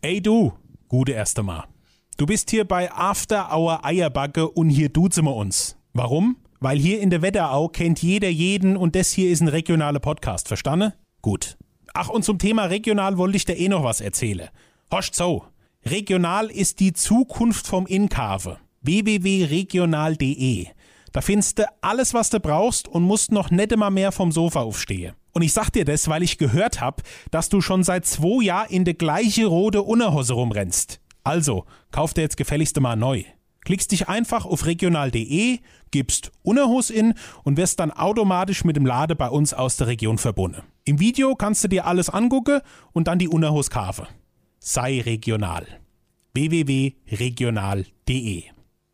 Ey du, gute erste Mal. Du bist hier bei After Hour Eierbacke und hier duzen wir uns. Warum? Weil hier in der Wetterau kennt jeder jeden und das hier ist ein regionaler Podcast, verstanden? Gut. Ach, und zum Thema regional wollte ich dir eh noch was erzählen. Horst so. Regional ist die Zukunft vom Inkave. www.regional.de. Da findest du alles, was du brauchst und musst noch nicht immer mehr vom Sofa aufstehen. Und ich sag dir das, weil ich gehört hab, dass du schon seit zwei Jahren in der gleiche rote Unterhose rumrennst. Also, kauf dir jetzt gefälligst mal neu. Klickst dich einfach auf regional.de, gibst Unterhose in und wirst dann automatisch mit dem Lade bei uns aus der Region verbunden. Im Video kannst du dir alles angucken und dann die Unterhose kaufen. Sei regional. www.regional.de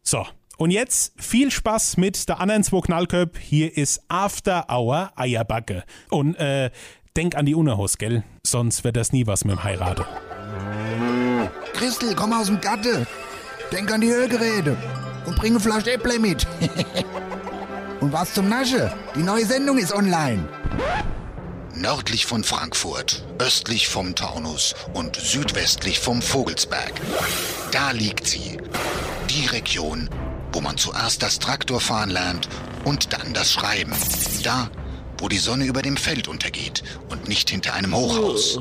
So, und jetzt viel Spaß mit der anderen zwei Knallköp. Hier ist After Hour Eierbacke. Und äh, denk an die Unterhose, gell? Sonst wird das nie was mit dem Heiraten. Christel, komm aus dem Gatte. Denk an die Hörgeräte. Und bring eine Flasche Äpple mit. und was zum Nasche? Die neue Sendung ist online. Nördlich von Frankfurt, östlich vom Taunus und südwestlich vom Vogelsberg. Da liegt sie. Die Region, wo man zuerst das Traktorfahren lernt und dann das Schreiben. Da, wo die Sonne über dem Feld untergeht und nicht hinter einem Hochhaus.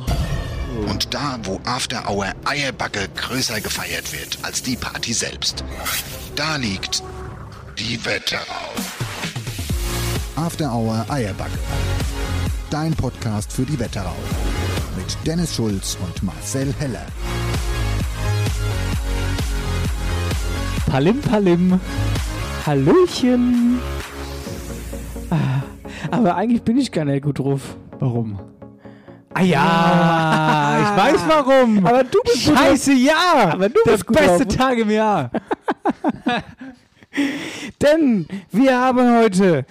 Und da, wo After Hour Eierbacke größer gefeiert wird als die Party selbst. Da liegt die Wetterau. After Hour Eierbacke. Dein Podcast für die Wetterau. Mit Dennis Schulz und Marcel Heller. Palim Palim. Hallöchen. Ah, aber eigentlich bin ich gar nicht gut drauf. Warum? Ah ja, ich weiß warum. Aber du bist Scheiße, ja. Aber du Der bist gut beste drauf. Tag im Jahr. Denn wir haben heute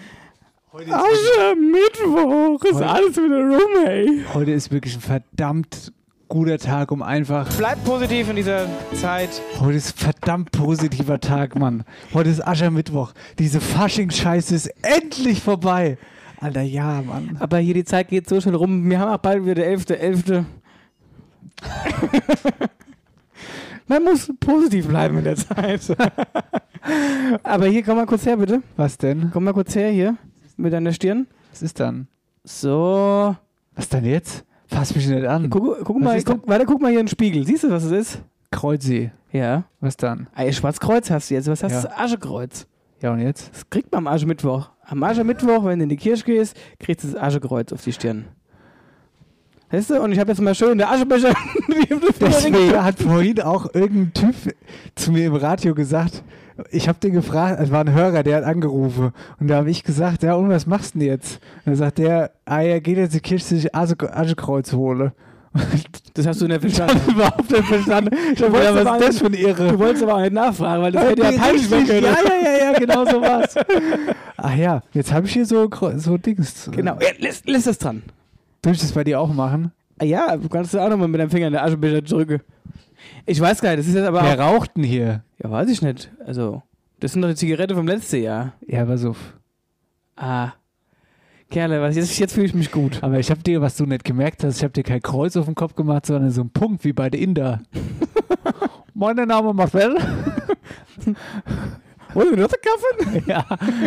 Aschermittwoch. Ist Heute- alles wieder rum, ey. Heute ist wirklich ein verdammt guter Tag, um einfach. Bleib positiv in dieser Zeit. Heute ist ein verdammt positiver Tag, Mann. Heute ist Aschermittwoch. Diese Fasching-Scheiße ist endlich vorbei. Alter, ja, Mann. Aber hier die Zeit geht so schnell rum. Wir haben auch bald wieder der 11.11. Man muss positiv bleiben in der Zeit. Aber hier, komm mal kurz her, bitte. Was denn? Komm mal kurz her hier. Mit deiner Stirn. Was ist dann? So. Was denn jetzt? Fass mich nicht an. Guck, guck mal, guck, warte, guck mal hier in den Spiegel. Siehst du, was es ist? Kreuzi. Ja. Was dann? Ein Schwarzkreuz hast du jetzt. Was hast Ja. du? Aschekreuz. Ja, und jetzt? Das kriegt man am Aschermittwoch. Am Aschermittwoch, wenn du in die Kirche gehst, kriegst du das Aschekreuz auf die Stirn. Weißt du? Und ich habe jetzt mal schön der Aschebecher. Deswegen hat vorhin auch irgendein Typ zu mir im Radio gesagt, ich habe den gefragt, es war ein Hörer, der hat angerufen. Und da habe ich gesagt, ja, und was machst du denn jetzt? Und dann sagt der, ah, er geht jetzt in die Kirche sich Asche- Aschekreuz holen. Das hast du nicht Ich verstanden. habe überhaupt nicht verstanden. Ich wolltest gedacht, aber was ist das für ein Irre? Du wolltest aber auch nicht nachfragen, weil das hätte ja peinlich werden ja, können. ja, ja, ja, genau so war's. Ach ja, jetzt habe ich hier so, so Dings. Genau. Ja, lässt, lässt das dran. Soll ich das bei dir auch machen? Ah Ja, du kannst auch nochmal mit deinem Finger in den Aschebecher drücken. Ich weiß gar nicht, das ist jetzt aber Wer auch, raucht denn hier? Ja, weiß ich nicht. Also, das sind doch die Zigarette vom letzten Jahr. Ja, pass auf. Ah. Kerle, was, jetzt, jetzt fühle ich mich gut. Aber ich habe dir, was du nicht gemerkt hast, ich habe dir kein Kreuz auf den Kopf gemacht, sondern so einen Punkt wie bei der Inder. Mein Name Marcel. Wollen wir noch einen Kaffee? ja,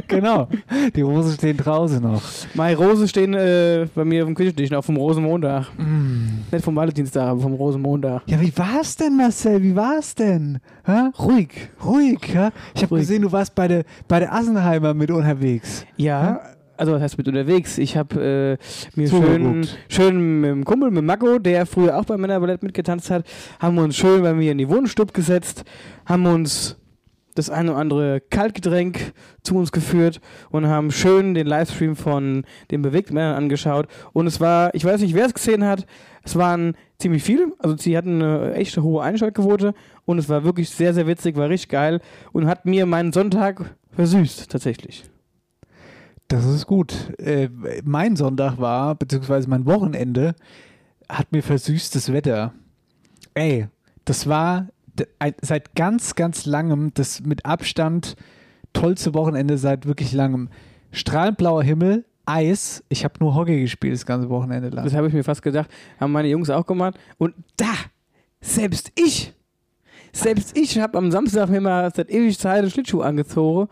genau. Die Rosen stehen draußen noch. Meine Rosen stehen äh, bei mir auf dem Küchentisch, auf dem Rosenmontag. Mm. Nicht vom Valentinstag, aber vom Rosenmontag. Ja, wie war's denn, Marcel? Wie war's denn? Hä? Ruhig. Ruhig, ja? Ich habe gesehen, du warst bei der, bei der Assenheimer mit unterwegs. Ja, also was heißt mit unterwegs? Ich habe äh, mir schön, schön mit dem Kumpel, mit Mako, der früher auch beim Männerballett mitgetanzt hat, haben wir uns schön bei mir in die Wohnstube gesetzt, haben uns das eine oder andere Kaltgetränk zu uns geführt und haben schön den Livestream von den bewegten Männern angeschaut. Und es war, ich weiß nicht, wer es gesehen hat, es waren ziemlich viele, also sie hatten eine echt hohe Einschaltquote und es war wirklich sehr, sehr witzig, war richtig geil und hat mir meinen Sonntag versüßt, tatsächlich. Das ist gut. Äh, mein Sonntag war, beziehungsweise mein Wochenende, hat mir versüßtes Wetter. Ey, das war seit ganz, ganz langem das mit Abstand tollste Wochenende seit wirklich langem. Strahlend blauer Himmel, Eis. Ich habe nur Hockey gespielt das ganze Wochenende lang. Das habe ich mir fast gedacht. Haben meine Jungs auch gemacht. Und da selbst ich, selbst ich habe am Samstag mir mal seit ewig Zeit einen Schlittschuh angezogen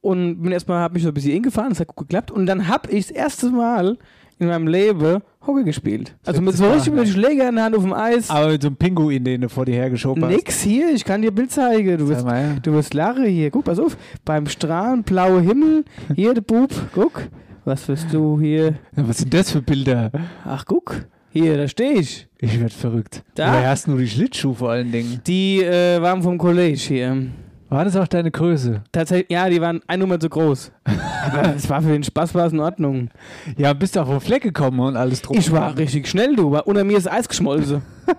und bin erstmal, habe mich so ein bisschen hingefahren, das hat gut geklappt und dann habe ich das erste Mal in meinem Leben Hockey gespielt. Also mit so richtig mit Schläger in der Hand auf dem Eis. Aber mit so einem Pinguin, den du vor dir hergeschoben hast. Nix hier, ich kann dir Bild zeigen. Du wirst, mal. du wirst lachen hier. Guck, pass auf. Beim Strahlen, blauer Himmel. Hier, der Bub. Guck. Was wirst du hier? Ja, Was sind das für Bilder? Ach, guck. Hier, da stehe ich. Ich werd verrückt. Da? Woher hast du die Schlittschuhe vor allen Dingen? Die äh, waren vom College hier. War das auch deine Größe? Tatsächlich, ja, die waren ein Nummer zu groß. Aber es war für den Spaß war es in Ordnung. Ja, bist du auf den Fleck gekommen und alles drum. Ich war richtig schnell, du. War unter mir ist Eis geschmolzen.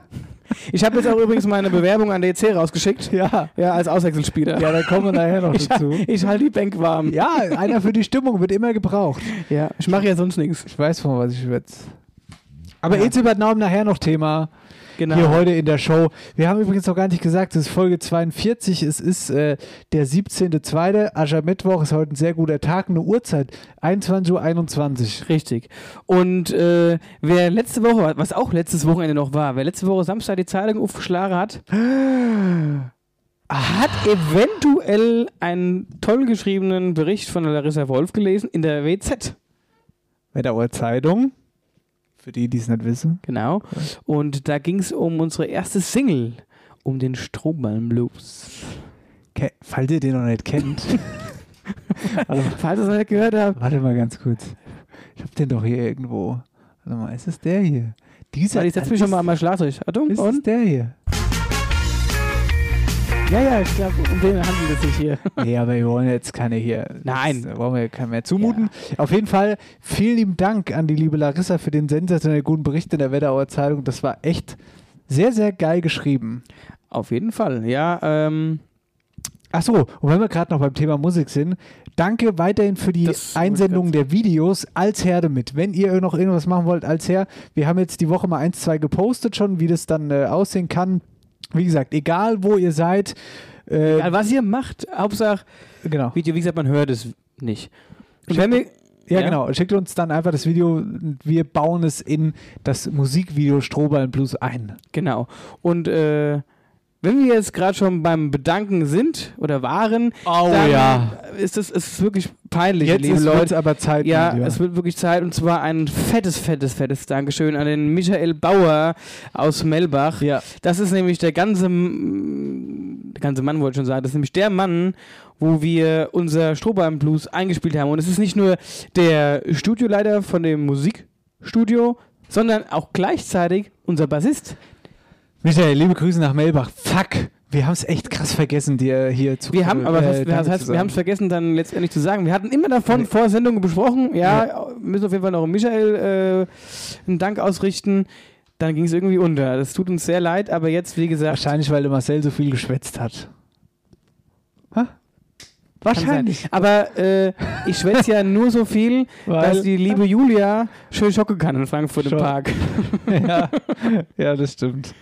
Ich habe jetzt auch übrigens meine Bewerbung an DEC rausgeschickt. Ja. Ja, als Auswechselspieler. Ja, da kommen wir nachher noch ich, dazu. ich halte die Bank warm. Ja, einer für die Stimmung wird immer gebraucht. Ja, ich mache ja sonst nichts. Ich weiß von was ich jetzt. Aber Ja. jetzt übernahmen nachher noch Thema Genau. hier heute in der Show. Wir haben übrigens noch gar nicht gesagt, es ist Folge 42, es ist äh, der 17.2. Aschermittwoch ist heute ein sehr guter Tag, eine Uhrzeit, 21.21 Uhr. Richtig. Und äh, wer letzte Woche, was auch letztes Wochenende noch war, wer letzte Woche Samstag die Zeitung aufgeschlagen hat, hat eventuell einen toll geschriebenen Bericht von Larissa Wolf gelesen in der WZ. Wetterauer Zeitung, für die, die es nicht wissen. Genau. Und da ging es um unsere erste Single, um den Strohballen Blues. Ke falls ihr den noch nicht kennt, warte, mal, Falls ihr es noch nicht gehört habt, warte mal ganz kurz. Ich hab den doch hier irgendwo. Warte mal, ist es der hier? Dieser ich setze mich schon mal an mein Schlagzeug. Achtung, Ist es und? der hier? Ja, ja, ich glaube, um den handelt es sich hier. Nee, aber wir wollen jetzt keine hier. Nein. Das wollen wir keinem mehr zumuten. Auf jeden Fall vielen lieben Dank an die liebe Larissa für den sensationell guten Bericht in der Wetterauer Zeitung. Das war echt sehr, sehr geil geschrieben. Auf jeden Fall, ja. Ähm, Ach so, und wenn wir gerade noch beim Thema Musik sind, danke weiterhin für die Das Einsendung der Videos als Herde mit. Wenn ihr noch irgendwas machen wollt als Her, wir haben jetzt die Woche mal eins, zwei gepostet schon, wie das dann äh, aussehen kann. Wie gesagt, egal wo ihr seid, äh, egal, was ihr macht, Hauptsache genau. Video, wie gesagt, man hört es nicht. Und wenn wir, Ja, Ja. genau. Schickt uns dann einfach das Video. Wir bauen es in das Musikvideo Strohballen Blues ein. genau. Und äh, wenn wir jetzt gerade schon beim Bedanken sind oder waren, Oh dann ist es ist wirklich peinlich, Jetzt liebe ist Leute. es aber Zeit. Ja, Lieber. es wird wirklich Zeit und zwar ein fettes, fettes, fettes Dankeschön an den Michael Bauer aus Melbach. ja. Das ist nämlich der ganze, der ganze Mann, wollte ich schon sagen, das ist nämlich der Mann, wo wir unser Strohballen Blues eingespielt haben. Und es ist nicht nur der Studioleiter von dem Musikstudio, sondern auch gleichzeitig unser Bassist. Michael, liebe Grüße nach Melbach. Fuck. Wir haben es echt krass vergessen, dir hier zu Wir haben, aber äh, das heißt, wir haben es vergessen, dann letztendlich zu sagen. Wir hatten immer davon Nee. vor Sendung besprochen, ja, müssen auf jeden Fall noch Michael äh, einen Dank ausrichten. Dann ging es irgendwie unter. Das tut uns sehr leid, aber jetzt, wie gesagt, Wahrscheinlich, weil der Marcel so viel geschwätzt hat. Ha? Wahrscheinlich. Aber äh, ich schwätze ja nur so viel, Weil- dass die liebe Julia schön schocken kann in Frankfurt im Schon. Park. ja. ja, das stimmt.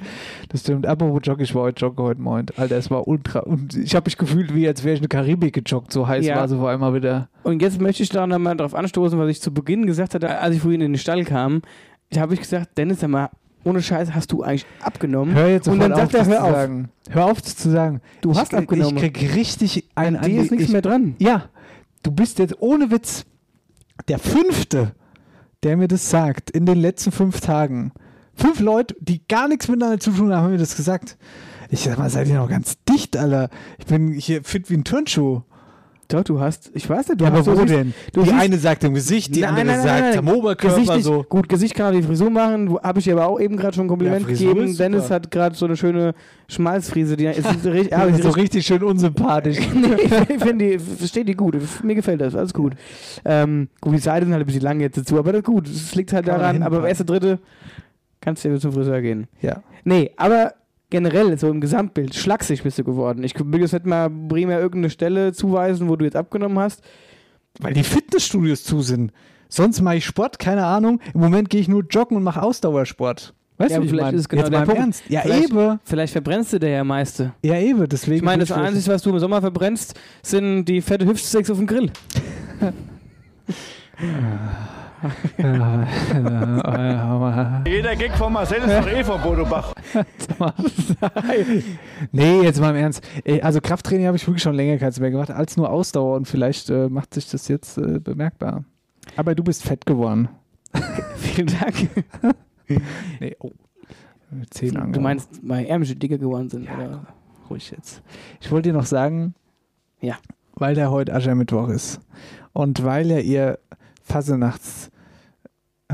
Das stimmt. Apropos Joggen, ich war heute joggen heute Morgen. Alter, es war ultra. Und ich habe mich gefühlt, wie als wäre ich in der Karibik gejoggt. So heiß Ja. war sie vor einmal wieder. Und jetzt möchte ich da noch mal drauf anstoßen, was ich zu Beginn gesagt hatte, als ich vorhin in den Stall kam. Da habe ich gesagt, Dennis, sag mal, ohne Scheiß hast du eigentlich abgenommen. Hör jetzt Und dann sagt auf, er, das hör zu auf. sagen. Hör auf zu sagen. Du ich, hast abgenommen. Ich krieg richtig ein An dir ist nichts ich, mehr dran. Ja, du bist jetzt ohne Witz der fünfte, der mir das sagt in den letzten fünf Tagen. Fünf Leute, die gar nichts miteinander zu tun haben, haben mir das gesagt. Ich sag mal, seid ihr noch ganz dicht, Alter. Ich bin hier fit wie ein Turnschuh. Doch, du hast, ich weiß nicht, du Ja, aber hast du wo denn? du die siehst- eine sagt im Gesicht, die Nein, andere nein, nein, sagt am Oberkörper Gesicht nicht, so. Gut, Gesicht kann auch die Frisur machen. Habe ich dir aber auch eben gerade schon ein Kompliment Ja, gegeben. ist. Dennis hat gerade so eine schöne Schmalzfrise. Die ist richtig, ja, Ja, die so ist richtig schön unsympathisch. nee, ich finde die, verstehe die gut. Mir gefällt das, alles gut. Ähm, gut, die Seiten sind halt ein bisschen lang jetzt dazu, aber das ist gut. Es liegt halt Kann daran, aber erste, dritte kannst du ja zum Friseur gehen. ja. Nee, aber generell, so im Gesamtbild, schlaksig bist du geworden. Ich will jetzt nicht mal primär irgendeine Stelle zuweisen, wo du jetzt abgenommen hast. Weil die Fitnessstudios zu sind. Sonst mache ich Sport, keine Ahnung. Im Moment gehe ich nur joggen und mache Ausdauersport. Weißt Ja, du, wie ich vielleicht meine? ist es genau Jetzt der Punkt. Ernst. Ja, Vielleicht- eben. Vielleicht verbrennst du der ja meiste. Ja, eben. Deswegen. Ich meine, das Einzige, was du im Sommer verbrennst, sind die fette Hüftsticks auf dem Grill. Jeder Gag von Marcel ist doch eh von Bodo Bach. nee, jetzt mal im Ernst. Ey, Also Krafttraining habe ich wirklich schon länger keins mehr gemacht, als nur Ausdauer und vielleicht äh, macht sich das jetzt äh, bemerkbar. Aber du bist fett geworden. Vielen Dank. Nee, oh. Zehn Du meinst, meine Ärmel dicker geworden sind, Ja. oder? ruhig jetzt. Ich wollte dir noch sagen, Ja. weil der heute Aschermittwoch ist und weil ja ihr Fasenachts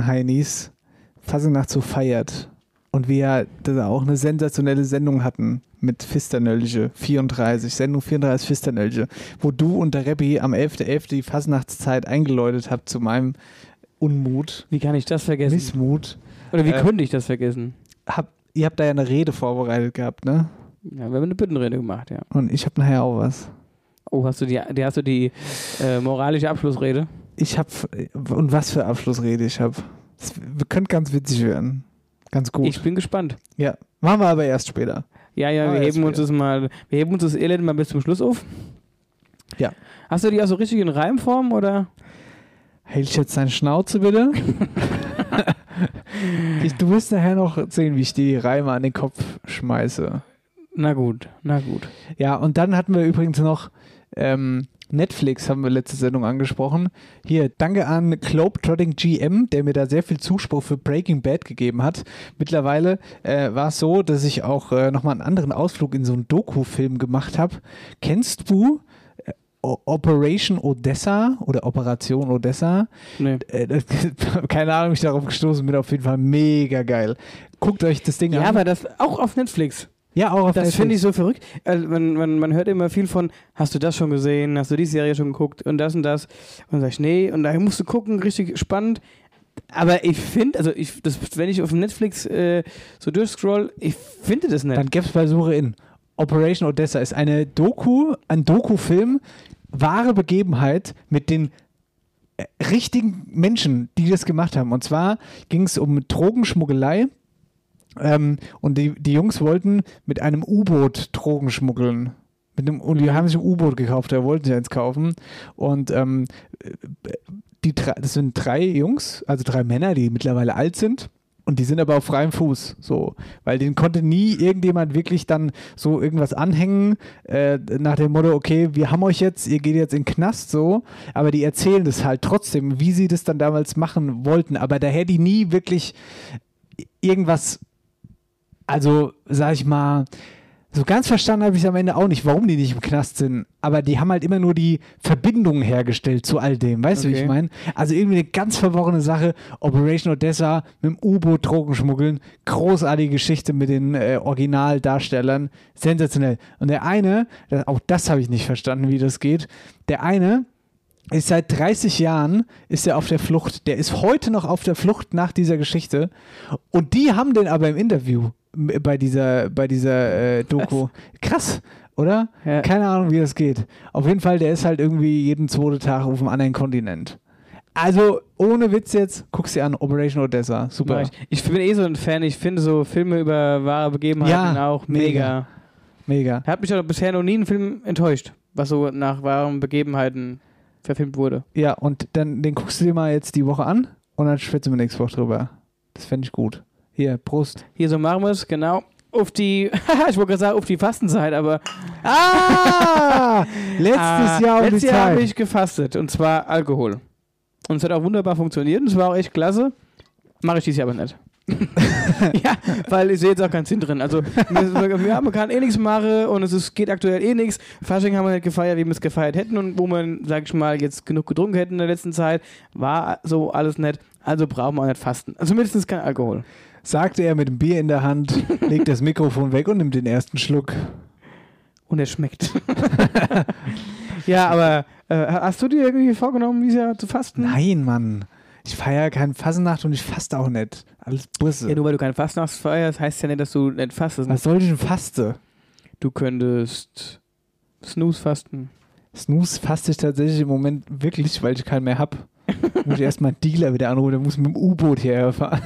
Heinis Fasenacht so feiert und wir ja da auch eine sensationelle Sendung hatten mit Fisternölche 34, Sendung 34 Fisternölche, wo du und der Reppi am 11.11. die Fasnachtszeit eingeläutet habt zu meinem Unmut, Wie kann ich das vergessen? Missmut. Oder wie Äh, könnte ich das vergessen? Hab, ihr habt da ja eine Rede vorbereitet gehabt, ne? Ja, wir haben eine Büttenrede gemacht, ja. Und ich habe nachher auch was. Oh, hast du die, die hast du die äh, moralische Abschlussrede? Ich habe und was für Abschlussrede ich habe. Das könnte ganz witzig werden. Ganz gut. Ich bin gespannt. ja, machen wir aber erst später. Ja, ja, wir jetzt heben uns das mal, wir heben uns das Elend mal bis zum Schluss auf. Ja. Hast du die auch so richtig in Reimform oder? Hält jetzt deine Schnauze bitte? ich, du wirst nachher noch sehen, wie ich die Reime an den Kopf schmeiße. Na gut, na gut. Ja, und dann hatten wir übrigens noch ähm, Netflix, haben wir letzte Sendung angesprochen. Hier, danke an Globetrotting GM, der mir da sehr viel Zuspruch für Breaking Bad gegeben hat. Mittlerweile äh, war es so, dass ich auch äh, nochmal einen anderen Ausflug in so einen Doku-Film gemacht habe. Kennst du äh, Operation Odessa oder Operation Odessa? Nee. Äh, keine Ahnung, wie ich darauf gestoßen bin. Auf jeden Fall mega geil. Guckt euch das Ding Ja, an. aber das auch auf Netflix. Ja, auch auf Das finde ich so verrückt. Äh, man, man, man hört immer viel von, hast du das schon gesehen, hast du die Serie schon geguckt und das und das. Und dann sag ich, nee, und da musst du gucken, richtig spannend. Aber ich finde, also ich, das, wenn ich auf Netflix äh, so durchscroll, ich finde das nicht. Dann gäbe es bei Suche in. Operation Odessa ist eine Doku, ein Doku-Film, wahre Begebenheit mit den äh, richtigen Menschen, die das gemacht haben. Und zwar ging es um Drogenschmuggelei. Ähm, und die, die Jungs wollten mit einem U-Boot Drogen schmuggeln. Mit einem, und die haben sich ein U-Boot gekauft, da wollten sie eins kaufen. Und ähm, die das sind drei Jungs, also drei Männer, die mittlerweile alt sind. Und die sind aber auf freiem Fuß, so. Weil denen konnte nie irgendjemand wirklich dann so irgendwas anhängen, äh, nach dem Motto, okay, wir haben euch jetzt, ihr geht jetzt in den Knast, so. Aber die erzählen das halt trotzdem, wie sie das dann damals machen wollten. Aber daher die nie wirklich irgendwas, also, sag ich mal, so ganz verstanden habe ich es am Ende auch nicht, warum die nicht im Knast sind. Aber die haben halt immer nur die Verbindungen hergestellt zu all dem. Weißt du, wie ich Okay. meine? Also irgendwie eine ganz verworrene Sache. Operation Odessa mit dem U-Boot Drogen schmuggeln. Großartige Geschichte mit den äh, Originaldarstellern. Sensationell. Und der eine, auch das habe ich nicht verstanden, wie das geht. Der eine ist seit 30 Jahren ist er auf der Flucht. Der ist heute noch auf der Flucht nach dieser Geschichte. Und die haben den aber im Interview bei dieser, bei dieser äh, Doku. Krass, oder? Ja. Keine Ahnung, wie das geht. Auf jeden Fall, der ist halt irgendwie jeden zweiten Tag auf einem anderen Kontinent. Also, ohne Witz jetzt, guck's dir an, Operation Odessa. Super. ich. ich bin eh so ein Fan, ich finde so Filme über wahre Begebenheiten Ja, auch mega. mega. Mega. Hat mich aber bisher noch nie ein Film enttäuscht, was so nach wahren Begebenheiten verfilmt wurde. Ja, und dann den guckst du dir mal jetzt die Woche an und dann schwätzen wir nächste Woche drüber. Das fände ich gut. Hier, Prost. Hier so machen wir es, genau. Auf die, ich wollte gerade sagen, auf die Fastenzeit, aber Ah! Letztes Ah, Jahr um letztes Jahr habe ich gefastet und zwar Alkohol. Und es hat auch wunderbar funktioniert und es war auch echt klasse. Mache ich dieses Jahr aber nicht. Ja, weil ich sehe jetzt auch keinen Sinn drin. Also, wir, haben, man kann eh nichts machen und es ist, geht aktuell eh nichts. Fasching haben wir nicht gefeiert, wie wir es gefeiert hätten und wo wir, sag ich mal, jetzt genug getrunken hätten in der letzten Zeit. War so alles nett. Also brauchen wir auch nicht fasten. Also mindestens kein Alkohol. sagte er mit dem Bier in der Hand, legt das Mikrofon weg und nimmt den ersten Schluck. Und er schmeckt. ja, aber äh, hast du dir irgendwie vorgenommen, dieses Jahr zu fasten? Nein, Mann. Ich feiere keine Fasnacht und ich faste auch nicht. Alles Busse. Ja, nur weil du kein Fastnacht feierst, heißt ja nicht, dass du nicht fastest. Was soll ich denn faste? Du könntest Snooze fasten. Snooze faste ich tatsächlich im Moment wirklich, weil ich keinen mehr hab. muss ich erstmal einen Dealer wieder anrufen, der muss mit dem U-Boot hierher fahren.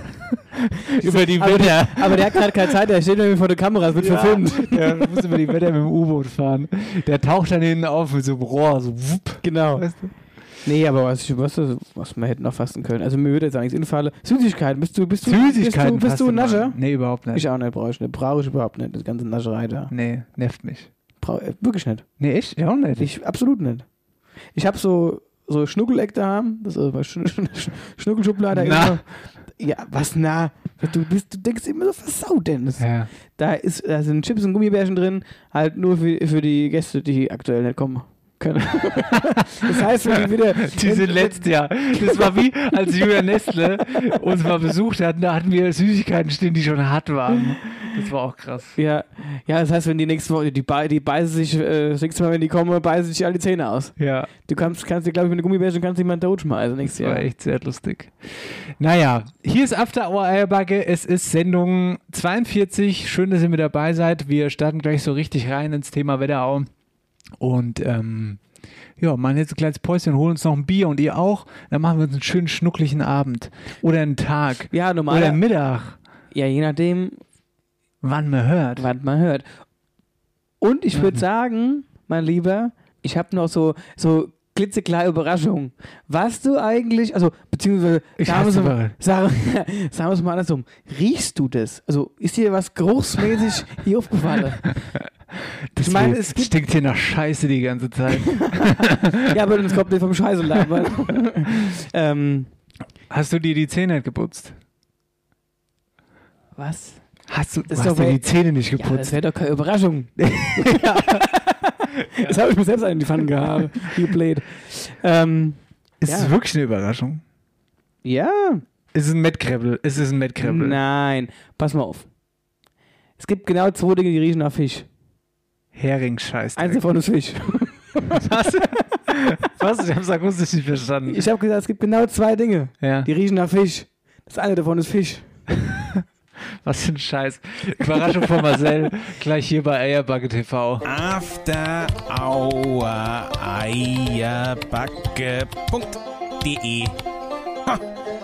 über die aber, Wetter. der, aber der hat gerade keine Zeit, der steht irgendwie vor der Kamera, es wird verfilmt. Der muss über die Wetter mit dem U-Boot fahren. Der taucht dann hinten auf mit so einem Rohr, so wupp. Genau. Weißt du? Nee, aber was, ich- was, was wir hätten noch fasten können. Also mir würde jetzt nichts infallen. Süßigkeiten, bist du, bist du, Süßigkeiten. bist du, bist du. Nascher? Nee, überhaupt nicht. Ich auch nicht, brauche ich nicht. Brauche ich überhaupt nicht, das ganze Nascherei da. nee, nervt mich. Brauch, äh, wirklich nicht. Nee, ich? Ja, auch nicht. Ich, absolut nicht. Ich habe so, so Schnuckeleck daheim, das ist bei Sch Sch Sch Schnuckelschublade. Na. Ja, was na? Du, bist, du denkst immer so versaut, Dennis. ja. Da, ist, da sind Chips und Gummibärchen drin, halt nur für, für die Gäste, die aktuell nicht kommen können. das heißt, wenn die wieder. Diese letzte Jahr. Das war wie, als Julia Nestle uns mal besucht hat. Da hatten wir Süßigkeiten stehen, die schon hart waren. Das war auch krass. Ja, ja, das heißt, wenn die nächste Woche, die, die beißen sich, äh, das nächste Mal, wenn die kommen, beißen sich alle Zähne aus. Ja, Du kannst, kannst dir, glaube ich, mit einer Gummibärchen kannst jemanden totschmeißen nächstes das war Jahr. echt sehr lustig. Naja, hier ist After Hour Eierbacke. Es ist Sendung 42. Schön, dass ihr mit dabei seid. Wir starten gleich so richtig rein ins Thema Wetterau. Und ähm, ja, machen jetzt ein kleines Päuschen, holen uns noch ein Bier und ihr auch. Dann machen wir uns einen schönen schnucklichen Abend. Oder einen Tag. Ja, normal. Oder einen Mittag. Ja, je nachdem, Wann man hört. was man hört. Und ich würde sagen, mein Lieber, ich habe noch so, so klitzekleine Überraschungen. Was du eigentlich, also, beziehungsweise, Ich sagen wir Überraschungen. sagen, sagen wir es mal andersrum, riechst du das? Also, ist dir was geruchsmäßig hier aufgefallen? Das Ich meine, es stinkt hier nach Scheiße die ganze Zeit. ja, aber das kommt nicht vom Scheiße labern. ähm, Hast du dir die Zähne nicht geputzt? was? Hast du, du hast dir die Zähne nicht Ja, das geputzt? wäre doch keine Überraschung. Das habe ich mir selbst in die Pfanne. You played. Ähm, ist ja. es wirklich eine Überraschung? ja, Ist es ein Mettkrebbel? Ist es ein Mettkrebbel? Nein, pass mal auf. Es gibt genau zwei Dinge, die riechen nach Fisch. Hering scheiß. Eins davon ist Fisch. Was? Was? Ich hab's akustisch nicht verstanden. Ich habe gesagt, es gibt genau zwei Dinge, ja. die riechen nach Fisch. Das eine davon ist Fisch. Was für ein Scheiß. Überraschung von Marcel. Gleich hier bei Eierbacke TV. After Hour Eierbacke.de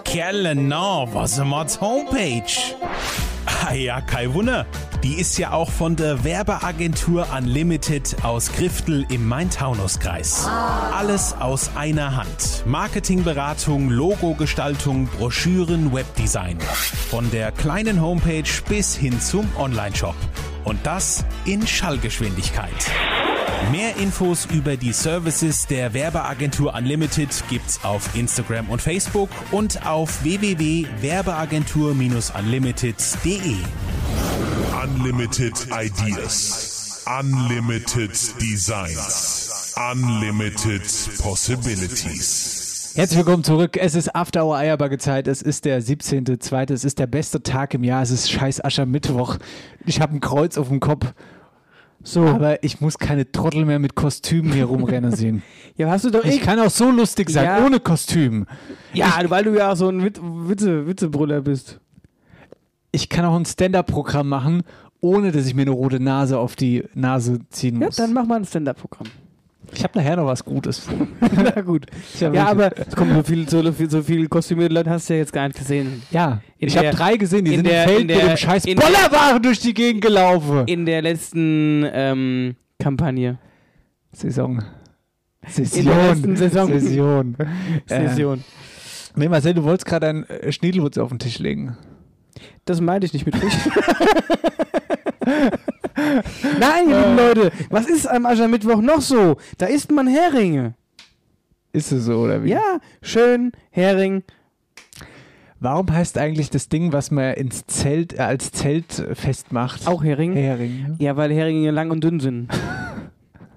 Kerle, na, was Homepage? Ah ja, kein Wunder. Die ist ja auch von der Werbeagentur Unlimited aus Griftel im Main-Taunus-Kreis. Alles aus einer Hand. Marketingberatung, Logogestaltung, Broschüren, Webdesign. Von der kleinen Homepage bis hin zum Onlineshop. Und das in Schallgeschwindigkeit. Mehr Infos über die Services der Werbeagentur Unlimited gibt's auf Instagram und Facebook und auf www.werbeagentur-unlimited.de. Unlimited Ideas. Unlimited Designs. Unlimited Possibilities. Herzlich willkommen zurück. Es ist After Hour Eierbacke Zeit. Es ist der 17.2. Es ist der beste Tag im Jahr. Es ist scheiß Aschermittwoch. Ich habe ein Kreuz auf dem Kopf. So. Aber ich muss keine Trottel mehr mit Kostümen hier rumrennen sehen. ja, hast du doch Ich eh. kann auch so lustig sein, Ja. ohne Kostüm. Ja, weil du ja auch so ein Wit Witze Witzebrüller bist. Ich kann auch ein Stand-Up-Programm machen, ohne dass ich mir eine rote Nase auf die Nase ziehen Ja, muss. dann mach mal ein Stand-Up-Programm. Ich habe nachher noch was Gutes. Na gut. Ja, aber es kommen so viele so viel, so viel kostümierte Leute hast du ja jetzt gar nicht gesehen. Ja, In ich habe drei gesehen, die in sind der- im Feld in der- mit dem scheiß Bollerwaren durch die Gegend gelaufen. In der letzten ähm, Kampagne. Saison. In der letzten Saison. Saison. Äh, nee, Marcel, du wolltest gerade ein äh, Schniedelwurz auf den Tisch legen. Das meinte ich nicht mit Fisch. Nein, ihr lieben Leute, was ist am Aschermittwoch noch so? Da isst man Heringe. Ist es so, oder wie? Ja, schön, Hering. Warum heißt eigentlich das Ding, was man ins Zelt, äh, als Zelt äh, festmacht? Auch Hering? Hering. Ja, weil Heringe lang und dünn sind.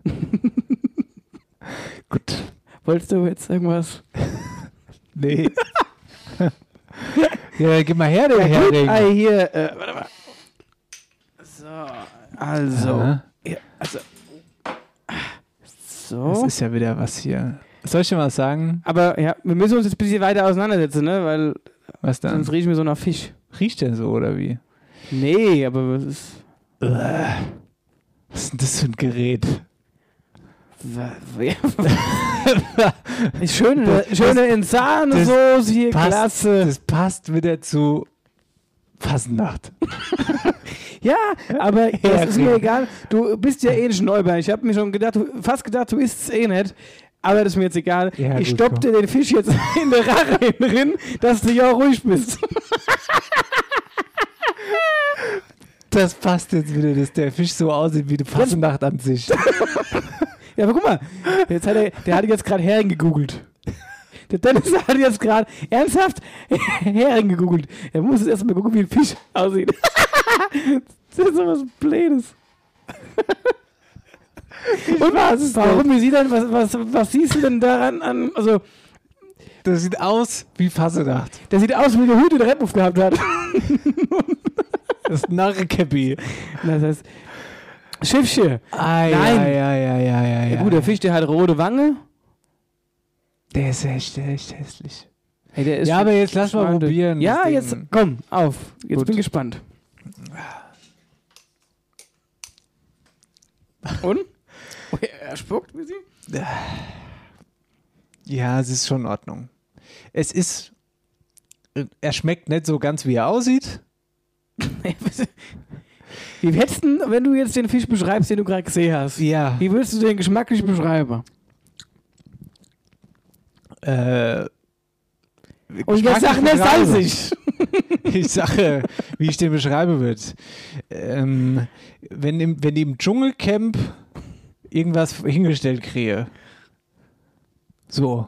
Gut. Wolltest du jetzt irgendwas? Nee. ja, gib mal her, der Hering. Ah, hier, äh, warte mal. So, also. Ja, also. Das So. ist ja wieder was hier. Soll ich dir mal sagen? Aber ja, wir müssen uns jetzt ein bisschen weiter auseinandersetzen, ne? Weil Was dann? sonst riechen wir so nach Fisch. Riecht der so, oder wie? Nee, aber es ist. Was ist denn das für ein Gerät? Schöne, schöne in Sahnesoße hier, passt, klasse. Das passt wieder zu Fasnacht. Ja, aber das ist mir egal. Du bist ja eh nicht Neubein. Ich habe mir schon gedacht, fast gedacht, du isst es eh nicht. Aber das ist mir jetzt egal. Ja, ich stopp dir den Fisch jetzt in der Rache drin, dass du ja ruhig bist. Das passt jetzt wieder, dass der Fisch so aussieht wie die Fasnacht an sich. Ja, aber guck mal, jetzt hat er, der hat jetzt gerade Hering gegoogelt. Der Dennis hat jetzt gerade ernsthaft Hering gegoogelt. Er muss jetzt erstmal gucken, wie ein Fisch aussieht. Das ist so was Blödes. Und was? Warum? Wie sieht denn, was, was, was siehst du denn daran an? Also, Das sieht aus wie Fasnacht. der sieht aus wie der Hut, den der Rap gehabt hat. Das ist Narrekäppi. Das heißt, Schiffchen. Ah, Nein. Ja, ja, ja, ja, ja, Ja, gut, der Fisch, der hat rote Wange. Der ist echt, echt hässlich. Hey, der ist Ja, aber jetzt lass mal probieren, das Ja, jetzt komm, auf. Jetzt Gut. bin ich gespannt. Und? Er spuckt ein bisschen. Ja, es ist schon in Ordnung. Es ist. Er schmeckt nicht so ganz, wie er aussieht. Wie hättest du, wenn du jetzt den Fisch beschreibst, den du gerade gesehen hast? Ja. Wie würdest du den geschmacklich beschreiben? Äh, Und jetzt sag nicht salzig. Ich sage, wie ich den beschreiben würde. Ähm, wenn, im, wenn die im Dschungelcamp irgendwas hingestellt kriege. So.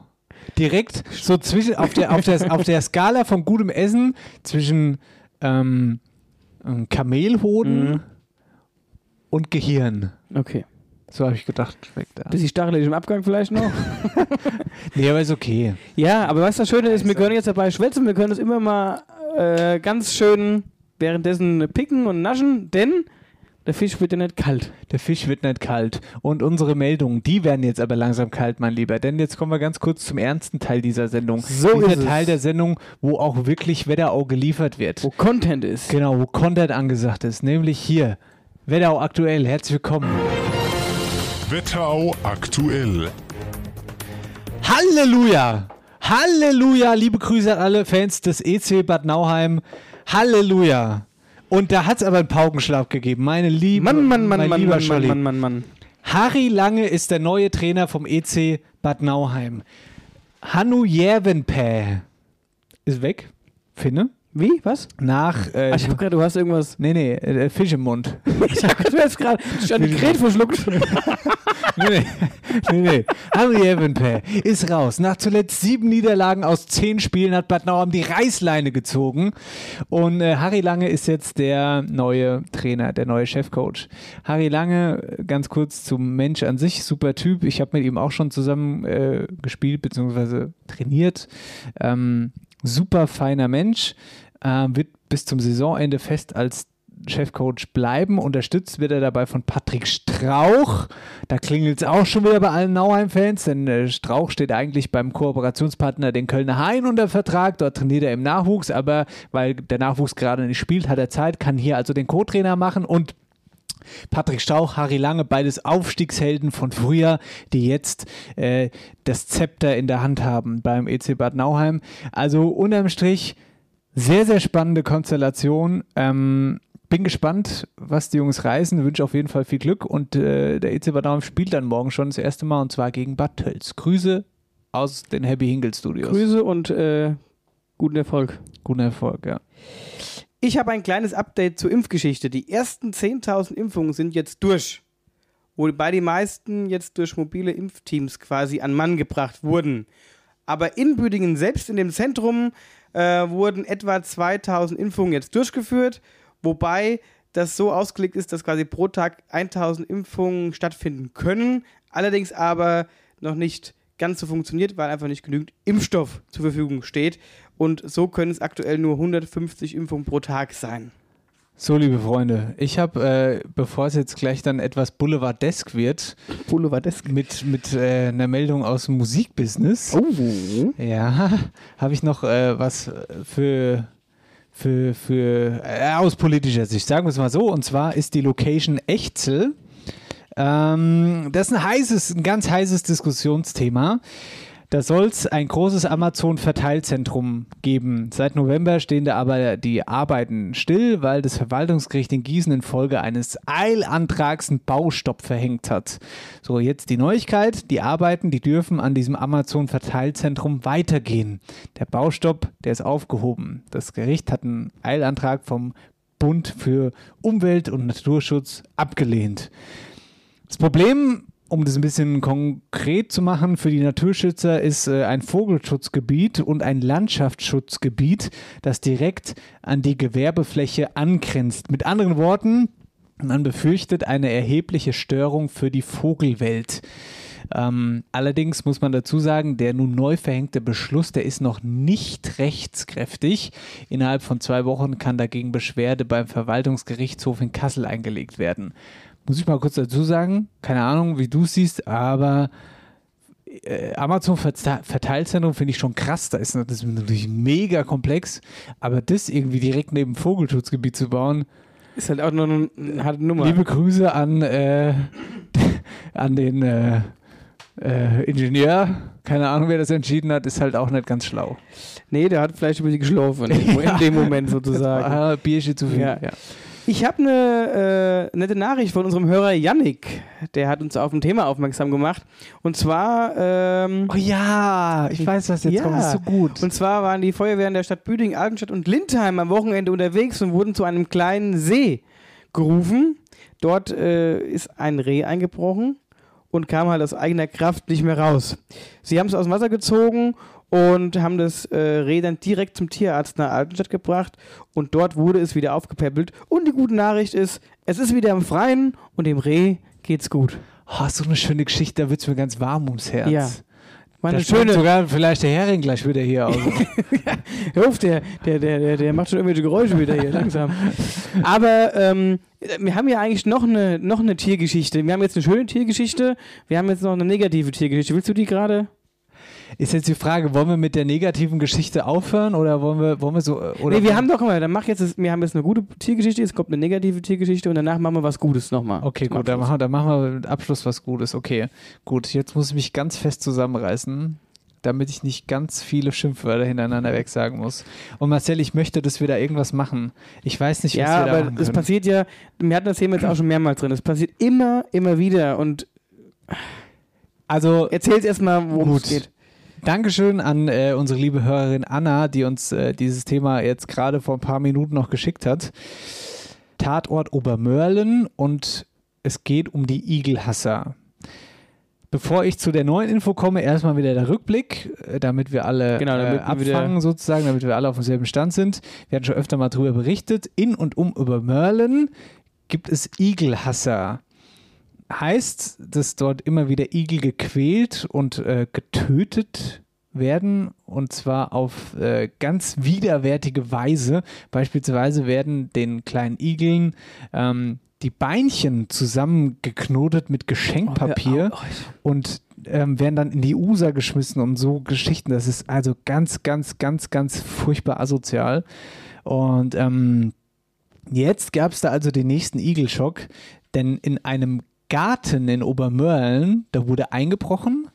Direkt so zwischen, auf der, auf der, auf der Skala von gutem Essen zwischen ähm, ähm, Kamelhoden Mhm. und Gehirn. Okay. So habe ich gedacht, schmeckt da. Bisschen stachelig im Abgang vielleicht noch. Nee, aber ist okay. ja, aber was das Schöne ist, wir können jetzt dabei schwätzen, wir können es immer mal äh, ganz schön währenddessen picken und naschen, denn der Fisch wird ja nicht kalt. Der Fisch wird nicht kalt. Und unsere Meldungen, die werden jetzt aber langsam kalt, mein Lieber. Denn jetzt kommen wir ganz kurz zum ernsten Teil dieser Sendung. So dieser ist es. Teil der Sendung, wo auch wirklich Wetterau geliefert wird. Wo Content ist. Genau, wo Content angesagt ist. Nämlich hier. Wetterau aktuell. Herzlich willkommen. Wetterau aktuell. Halleluja! Halleluja! Liebe Grüße an alle Fans des EC Bad Nauheim. Halleluja! Und da hat es aber einen Paukenschlag gegeben. Meine liebe, Mann, Mann, Mann, mein Mann, lieber Mann, Scholli. Mann, Mann, Mann, Mann. Harry Lange ist der neue Trainer vom EC Bad Nauheim. Hannu Järvenpää ist weg. Finne. Wie? Was? Nach. Äh, Ach, ich hab grad, du hast irgendwas. nee, nee, äh, Fisch im Mund. Ich hab grad, du hast gerade schon die Gerät verschluckt. nee, nee, nee. Hannu Järvenpää ist raus. Nach zuletzt sieben Niederlagen aus zehn Spielen hat Bad Nauheim die Reißleine gezogen. Und äh, Harry Lange ist jetzt der neue Trainer, der neue Chefcoach. Harry Lange, ganz kurz zum Mensch an sich, super Typ. Ich habe mit ihm auch schon zusammen äh, gespielt bzw. trainiert. Ähm, super feiner Mensch. Äh, wird bis zum Saisonende fest als Chefcoach bleiben. Unterstützt wird er dabei von Patrick Strauch. Da klingelt es auch schon wieder bei allen Nauheim-Fans, denn äh, Strauch steht eigentlich beim Kooperationspartner den Kölner Hain unter Vertrag. Dort trainiert er im Nachwuchs, aber weil der Nachwuchs gerade nicht spielt, hat er Zeit, kann hier also den Co-Trainer machen und Patrick Strauch, Harry Lange, beides Aufstiegshelden von früher, die jetzt äh, das Zepter in der Hand haben beim EC Bad Nauheim. Also unterm Strich sehr, sehr spannende Konstellation. Ähm, bin gespannt, was die Jungs reisen. Wünsche auf jeden Fall viel Glück. Und äh, der EC Bad Nauheim spielt dann morgen schon das erste Mal und zwar gegen Bad Tölz. Grüße aus den Happy Hingle Studios. Grüße und äh, guten Erfolg. Guten Erfolg, ja. Ich habe ein kleines Update zur Impfgeschichte. Die ersten 10.000 Impfungen sind jetzt durch. Wobei die meisten jetzt durch mobile Impfteams quasi an Mann gebracht wurden. Aber in Büdingen, selbst in dem Zentrum, äh, wurden etwa 2000 Impfungen jetzt durchgeführt. Wobei das so ausgelegt ist, dass quasi pro Tag 1000 Impfungen stattfinden können. Allerdings aber noch nicht ganz so funktioniert, weil einfach nicht genügend Impfstoff zur Verfügung steht. Und so können es aktuell nur 150 Impfungen pro Tag sein. So, liebe Freunde, ich habe, äh, bevor es jetzt gleich dann etwas Boulevardesk wird, Boulevardesk. mit, mit äh, einer Meldung aus dem Musikbusiness, Oh. ja, habe ich noch äh, was für, für, für äh, aus politischer Sicht, sagen wir es mal so, und zwar ist die Location Echzel. Ähm, das ist ein heißes, ein ganz heißes Diskussionsthema. Da soll es ein großes Amazon-Verteilzentrum geben. Seit November stehen da aber die Arbeiten still, weil das Verwaltungsgericht in Gießen infolge eines Eilantrags einen Baustopp verhängt hat. So, jetzt die Neuigkeit. Die Arbeiten, die dürfen an diesem Amazon-Verteilzentrum weitergehen. Der Baustopp, der ist aufgehoben. Das Gericht hat einen Eilantrag vom Bund für Umwelt und Naturschutz abgelehnt. Das Problem um das ein bisschen konkret zu machen, für die Naturschützer ist äh, ein Vogelschutzgebiet und ein Landschaftsschutzgebiet, das direkt an die Gewerbefläche angrenzt. Mit anderen Worten, man befürchtet eine erhebliche Störung für die Vogelwelt. Ähm, allerdings muss man dazu sagen, der nun neu verhängte Beschluss, der ist noch nicht rechtskräftig. Innerhalb von zwei Wochen kann dagegen Beschwerde beim Verwaltungsgerichtshof in Kassel eingelegt werden muss ich mal kurz dazu sagen, keine Ahnung, wie du es siehst, aber äh, Amazon Verteilzentrum finde ich schon krass. Da ist das natürlich mega komplex, aber das irgendwie direkt neben Vogelschutzgebiet zu bauen, ist halt auch noch eine harte Nummer. Liebe Grüße an, äh, an den äh, äh, Ingenieur. Keine Ahnung, wer das entschieden hat, ist halt auch nicht ganz schlau. Nee, der hat vielleicht über die geschlafen in dem Moment sozusagen. Ah, Bierchen zu viel. Ja, ja. Ich habe eine äh, nette Nachricht von unserem Hörer Yannick. Der hat uns auf ein Thema aufmerksam gemacht. Und zwar. Ähm, oh ja, ich weiß, was jetzt ja, kommt. Ist so gut. Und zwar waren die Feuerwehren der Stadt Büding, Altenstadt und Lindheim am Wochenende unterwegs und wurden zu einem kleinen See gerufen. Dort äh, ist ein Reh eingebrochen und kam halt aus eigener Kraft nicht mehr raus. Sie haben es aus dem Wasser gezogen und haben das äh, Reh dann direkt zum Tierarzt nach Altenstadt gebracht und dort wurde es wieder aufgepäppelt. Und die gute Nachricht ist, es ist wieder im Freien und dem Reh geht's gut. Oh, so eine schöne Geschichte, da wird es mir ganz warm ums Herz. Ja. Meine schöne sogar vielleicht der Hering gleich wieder hier aus. ja, hör auf, der, der, der, der macht schon irgendwelche Geräusche wieder hier, langsam. Aber ähm, wir haben ja eigentlich noch eine, noch eine Tiergeschichte. Wir haben jetzt eine schöne Tiergeschichte, wir haben jetzt noch eine negative Tiergeschichte. Willst du die gerade? Ist jetzt die Frage, wollen wir mit der negativen Geschichte aufhören oder wollen wir, wollen wir so. Äh, oder nee, wir haben doch mal, dann mach jetzt, das, wir haben jetzt eine gute Tiergeschichte, es kommt eine negative Tiergeschichte und danach machen wir was Gutes nochmal. Okay, gut, dann machen, dann machen wir mit Abschluss was Gutes. Okay, gut, jetzt muss ich mich ganz fest zusammenreißen damit ich nicht ganz viele Schimpfwörter hintereinander weg sagen muss. Und Marcel, ich möchte, dass wir da irgendwas machen. Ich weiß nicht, was ja, wir da machen. Ja, aber es passiert ja, wir hatten das Thema jetzt auch schon mehrmals drin, es passiert immer, immer wieder und also erzähl erstmal, worum es geht. Dankeschön an äh, unsere liebe Hörerin Anna, die uns äh, dieses Thema jetzt gerade vor ein paar Minuten noch geschickt hat. Tatort Obermörlen und es geht um die Igelhasser. Bevor ich zu der neuen Info komme, erstmal wieder der Rückblick, äh, damit wir alle genau, damit äh, abfangen sozusagen, damit wir alle auf demselben Stand sind. Wir hatten schon öfter mal darüber berichtet. In und um Obermörlen gibt es Igelhasser heißt, dass dort immer wieder Igel gequält und äh, getötet werden und zwar auf äh, ganz widerwärtige Weise. Beispielsweise werden den kleinen Igeln ähm, die Beinchen zusammengeknotet mit Geschenkpapier oh, und ähm, werden dann in die USA geschmissen und so Geschichten. Das ist also ganz, ganz, ganz, ganz furchtbar asozial. Und ähm, jetzt gab es da also den nächsten Igelschock, denn in einem Garten in Obermörlen, da wurde eingebrochen.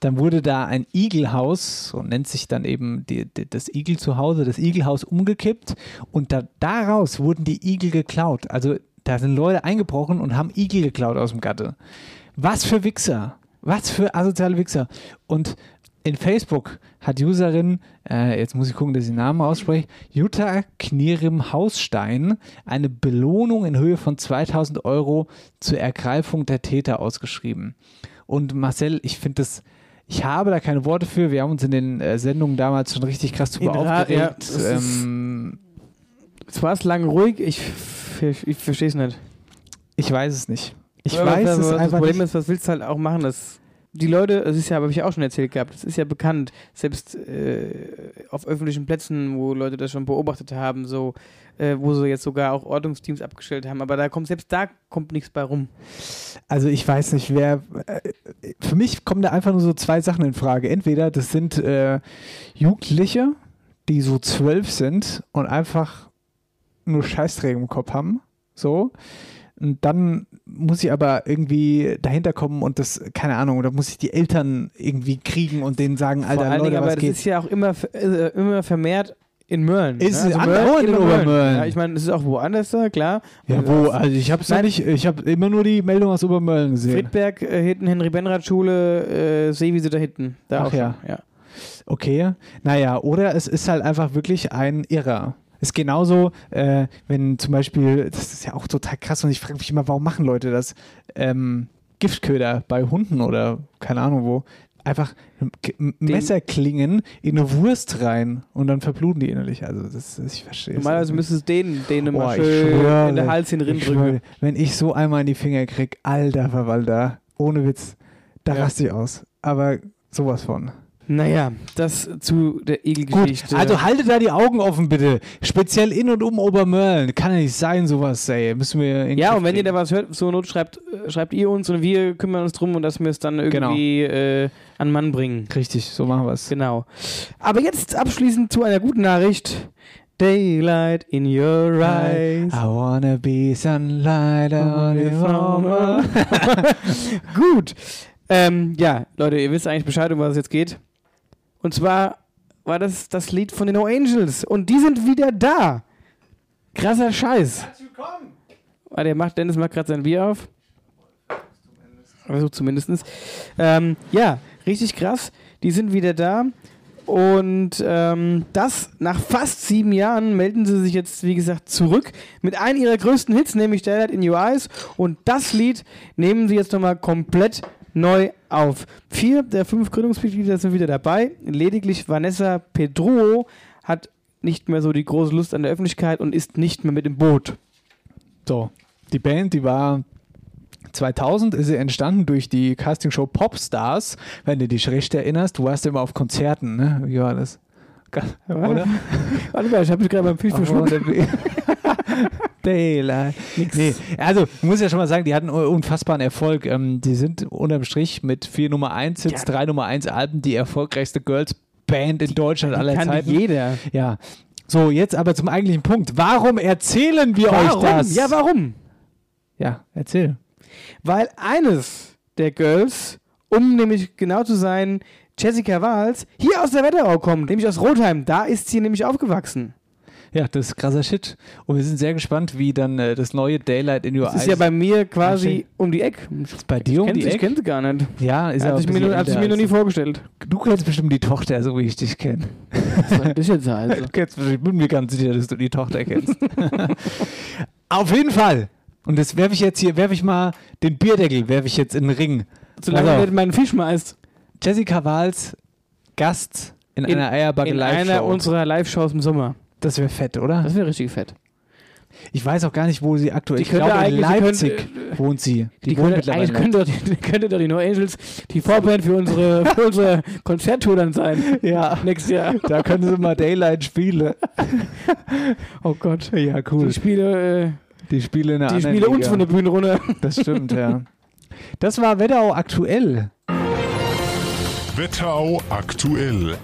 Dann wurde da ein Igelhaus, so nennt sich dann eben die, die, das Igel zu Hause, das Igelhaus umgekippt und da, daraus wurden die Igel geklaut. Also da sind Leute eingebrochen und haben Igel geklaut aus dem Gatte. Was für Wichser. Was für asoziale Wichser. Und in Facebook hat Userin, äh, jetzt muss ich gucken, dass ich den Namen ausspreche, Jutta Knierim Hausstein eine Belohnung in Höhe von 2000 Euro zur Ergreifung der Täter ausgeschrieben. Und Marcel, ich finde das, ich habe da keine Worte für. Wir haben uns in den äh, Sendungen damals schon richtig krass drüber aufgeregt. Ja, ähm, es war lang ruhig, ich, ich verstehe es nicht. Ich weiß es nicht. Ich ja, weiß es einfach Das Problem nicht. ist, was willst du halt auch machen? Das die Leute, das ist ja, habe ich auch schon erzählt gehabt, das ist ja bekannt, selbst äh, auf öffentlichen Plätzen, wo Leute das schon beobachtet haben, so, äh, wo sie jetzt sogar auch Ordnungsteams abgestellt haben, aber da kommt, selbst da kommt nichts bei rum. Also ich weiß nicht, wer, äh, für mich kommen da einfach nur so zwei Sachen in Frage. Entweder das sind äh, Jugendliche, die so zwölf sind und einfach nur Scheißträger im Kopf haben, so, und dann muss ich aber irgendwie dahinter kommen und das, keine Ahnung, oder muss ich die Eltern irgendwie kriegen und denen sagen, Vor Alter, allen Leute, Dingen, aber das geht? ist ja auch immer, äh, immer vermehrt in Mölln. Ist ne? andauernd in immer Obermölln. Ja, ich meine, es ist auch woanders da, klar. Ja, wo? Also ich habe Nein. nicht, ich habe immer nur die Meldung aus Obermölln gesehen. Friedberg, äh, hinten Henry-Benrath-Schule, äh, Seewiese da hinten. Da Ach auch ja. ja. Okay, naja, oder es ist halt einfach wirklich ein Irrer. Ist genauso, äh, wenn zum Beispiel, das ist ja auch total krass und ich frage mich immer, warum machen Leute das? Ähm, Giftköder bei Hunden oder keine Ahnung wo. Einfach Messerklingen in eine Wurst rein und dann verbluten die innerlich. Also das, das ich verstehe Normalerweise müsste es denen, denen mal ich schön schwöre, in den Hals hin drücken. Wenn ich so einmal in die Finger krieg, alter Verwalter, ohne Witz, da Ja. raste ich aus. Aber sowas von. Naja, das zu der Gut, Egelgeschichte. also haltet da die Augen offen, bitte. Speziell in und um Obermörlen. Kann ja nicht sein, sowas, ey. Müssen wir ja, und wenn ihr da was hört, zur Not schreibt, schreibt ihr uns und wir kümmern uns drum und dass wir es dann Genau. irgendwie äh, an Mann bringen. Richtig, so machen wir es. Genau. Aber jetzt abschließend zu einer guten Nachricht. Daylight in your eyes. I wanna be sunlight on summer. Gut. Ähm, ja, Leute, ihr wisst eigentlich Bescheid, um was es jetzt geht. Und zwar war das das Lied von den No Angels. Und die sind wieder da. Krasser Scheiß. Warte, er macht, Dennis macht gerade sein Bier auf. Versucht zumindest. Ähm, ja, richtig krass. Die sind wieder da. Und ähm, das nach fast sieben Jahren melden sie sich jetzt, wie gesagt, zurück mit einem ihrer größten Hits, nämlich Daylight in Your Eyes. Und das Lied nehmen sie jetzt nochmal komplett neu auf. Vier der fünf Gründungsmitglieder sind wieder dabei. Lediglich Vanessa Pedro hat nicht mehr so die große Lust an der Öffentlichkeit und ist nicht mehr mit im Boot. So, die Band, die war 2000 ist sie entstanden durch die Castingshow Popstars, wenn du dich recht erinnerst. Du warst immer auf Konzerten, ne? Wie war das? Oder? Warte mal, ich habe mich gerade beim Fisch verschluckt. Daylight. Nee, also, ich muss ja schon mal sagen, die hatten unfassbaren Erfolg. Ähm, die sind unterm Strich mit vier Nummer 1 Hits, drei Nummer 1 Alben die erfolgreichste Girls Band in Deutschland aller Kann Zeiten. jeder. Ja. So, jetzt aber zum eigentlichen Punkt. Warum erzählen wir euch Warum? das? Ja, warum? Ja, erzähl. Weil eines der Girls, um nämlich genau zu sein, Jessica Wahls, hier aus der Wetterau kommt, nämlich aus Rotheim. Da ist sie nämlich aufgewachsen. Ja, das ist krasser Shit. Und wir sind sehr gespannt, wie dann äh, das neue Daylight in Your Das Eyes. ist ja bei mir quasi um die Ecke. bei dir um Kennt die sie- Ich Ecke. kenne sie gar nicht. Ja, ist Hat aber sich ein mir, hat älter mir noch nie vorgestellt. Du kennst bestimmt die Tochter, so wie ich dich kenne. zu alt. Du kennst bestimmt, ich bin mir ganz sicher, dass du die Tochter kennst. Auf jeden Fall. Und das werfe ich jetzt hier, werfe ich mal den Bierdeckel, werfe ich jetzt in den Ring. Solange nicht meinen Fisch meinst. Jessica Wahls Gast in, In- einer Eierbacke In Live-Show. einer unserer Live-Shows im Sommer. Das wäre fett, oder? Das wäre richtig fett. Ich weiß auch gar nicht, wo sie aktuell Die Ich könnte glaube, in Leipzig könnte- wohnt sie. Die, Die wohnt könnte, mittlerweile. eigentlich könnte doch, die, könnte doch die No Angels die Vorband für unsere, für unsere Konzerttour dann sein. ja, Nächstes Jahr. da können sie mal Daylight spielen. Oh Gott. Ja, cool. Die Spiele, äh, Die spielen in einer die Spiele uns Liga. von der Bühne runter. Das stimmt, ja. Das war Wetterau aktuell. Wetterau aktuell.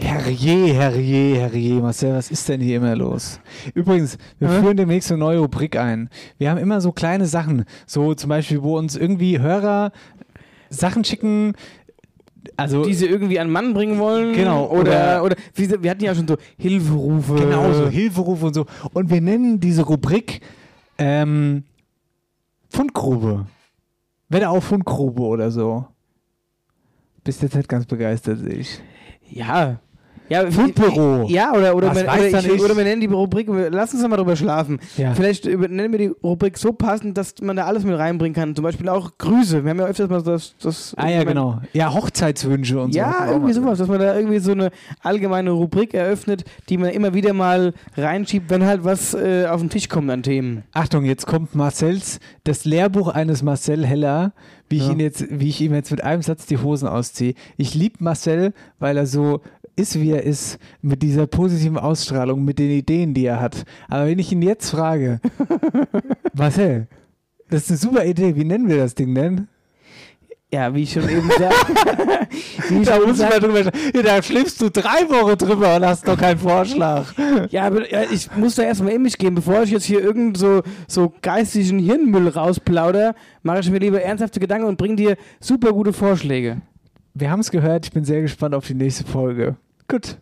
Herrje, herrje, herrje, Marcel, was ist denn hier immer los? Übrigens, wir Hä? führen demnächst eine neue Rubrik ein. Wir haben immer so kleine Sachen, so zum Beispiel, wo uns irgendwie Hörer Sachen schicken, also die sie irgendwie an Mann bringen wollen. Genau, Oder, oder- oder sie- wir hatten ja schon so Hilferufe. genau so Hilferufe und so. Und wir nennen diese Rubrik ähm, Fundgrube. Wetterau Fundgrube oder so. Bist jetzt nicht ganz begeistert, sehe ich. Ja. Ja, Fundbüro. Ja, oder, oder, weiß oder, ich, oder wir nennen die Rubrik, lass uns mal drüber schlafen. Ja. Vielleicht nennen wir die Rubrik so passend, dass man da alles mit reinbringen kann. Zum Beispiel auch Grüße. Wir haben ja öfters mal das. das Ah ja, genau. Ja, Hochzeitswünsche und so. Ja, irgendwie sowas, dass man da irgendwie so eine allgemeine Rubrik eröffnet, die man immer wieder mal reinschiebt, wenn halt was äh, auf den Tisch kommt an Themen. Achtung, jetzt kommt Marcells, das Lehrbuch eines Marcel Heller, wie ich Ja. ihn jetzt, wie ich ihm jetzt mit einem Satz die Hosen ausziehe. Ich liebe Marcel, weil er so ist, wie er ist, mit dieser positiven Ausstrahlung, mit den Ideen, die er hat. Aber wenn ich ihn jetzt frage, Marcel, das ist eine super Idee, wie nennen wir das Ding denn? Ja, wie ich schon eben sagte. Da muss drüber ja, Da schlimmst du drei Wochen drüber und hast noch keinen Vorschlag. ja, aber ja, ich muss da erstmal in mich gehen, bevor ich jetzt hier irgend so, so geistigen Hirnmüll rausplauder, mache ich mir lieber ernsthafte Gedanken und bringe dir super gute Vorschläge. Wir haben es gehört, ich bin sehr gespannt auf die nächste Folge. Gut.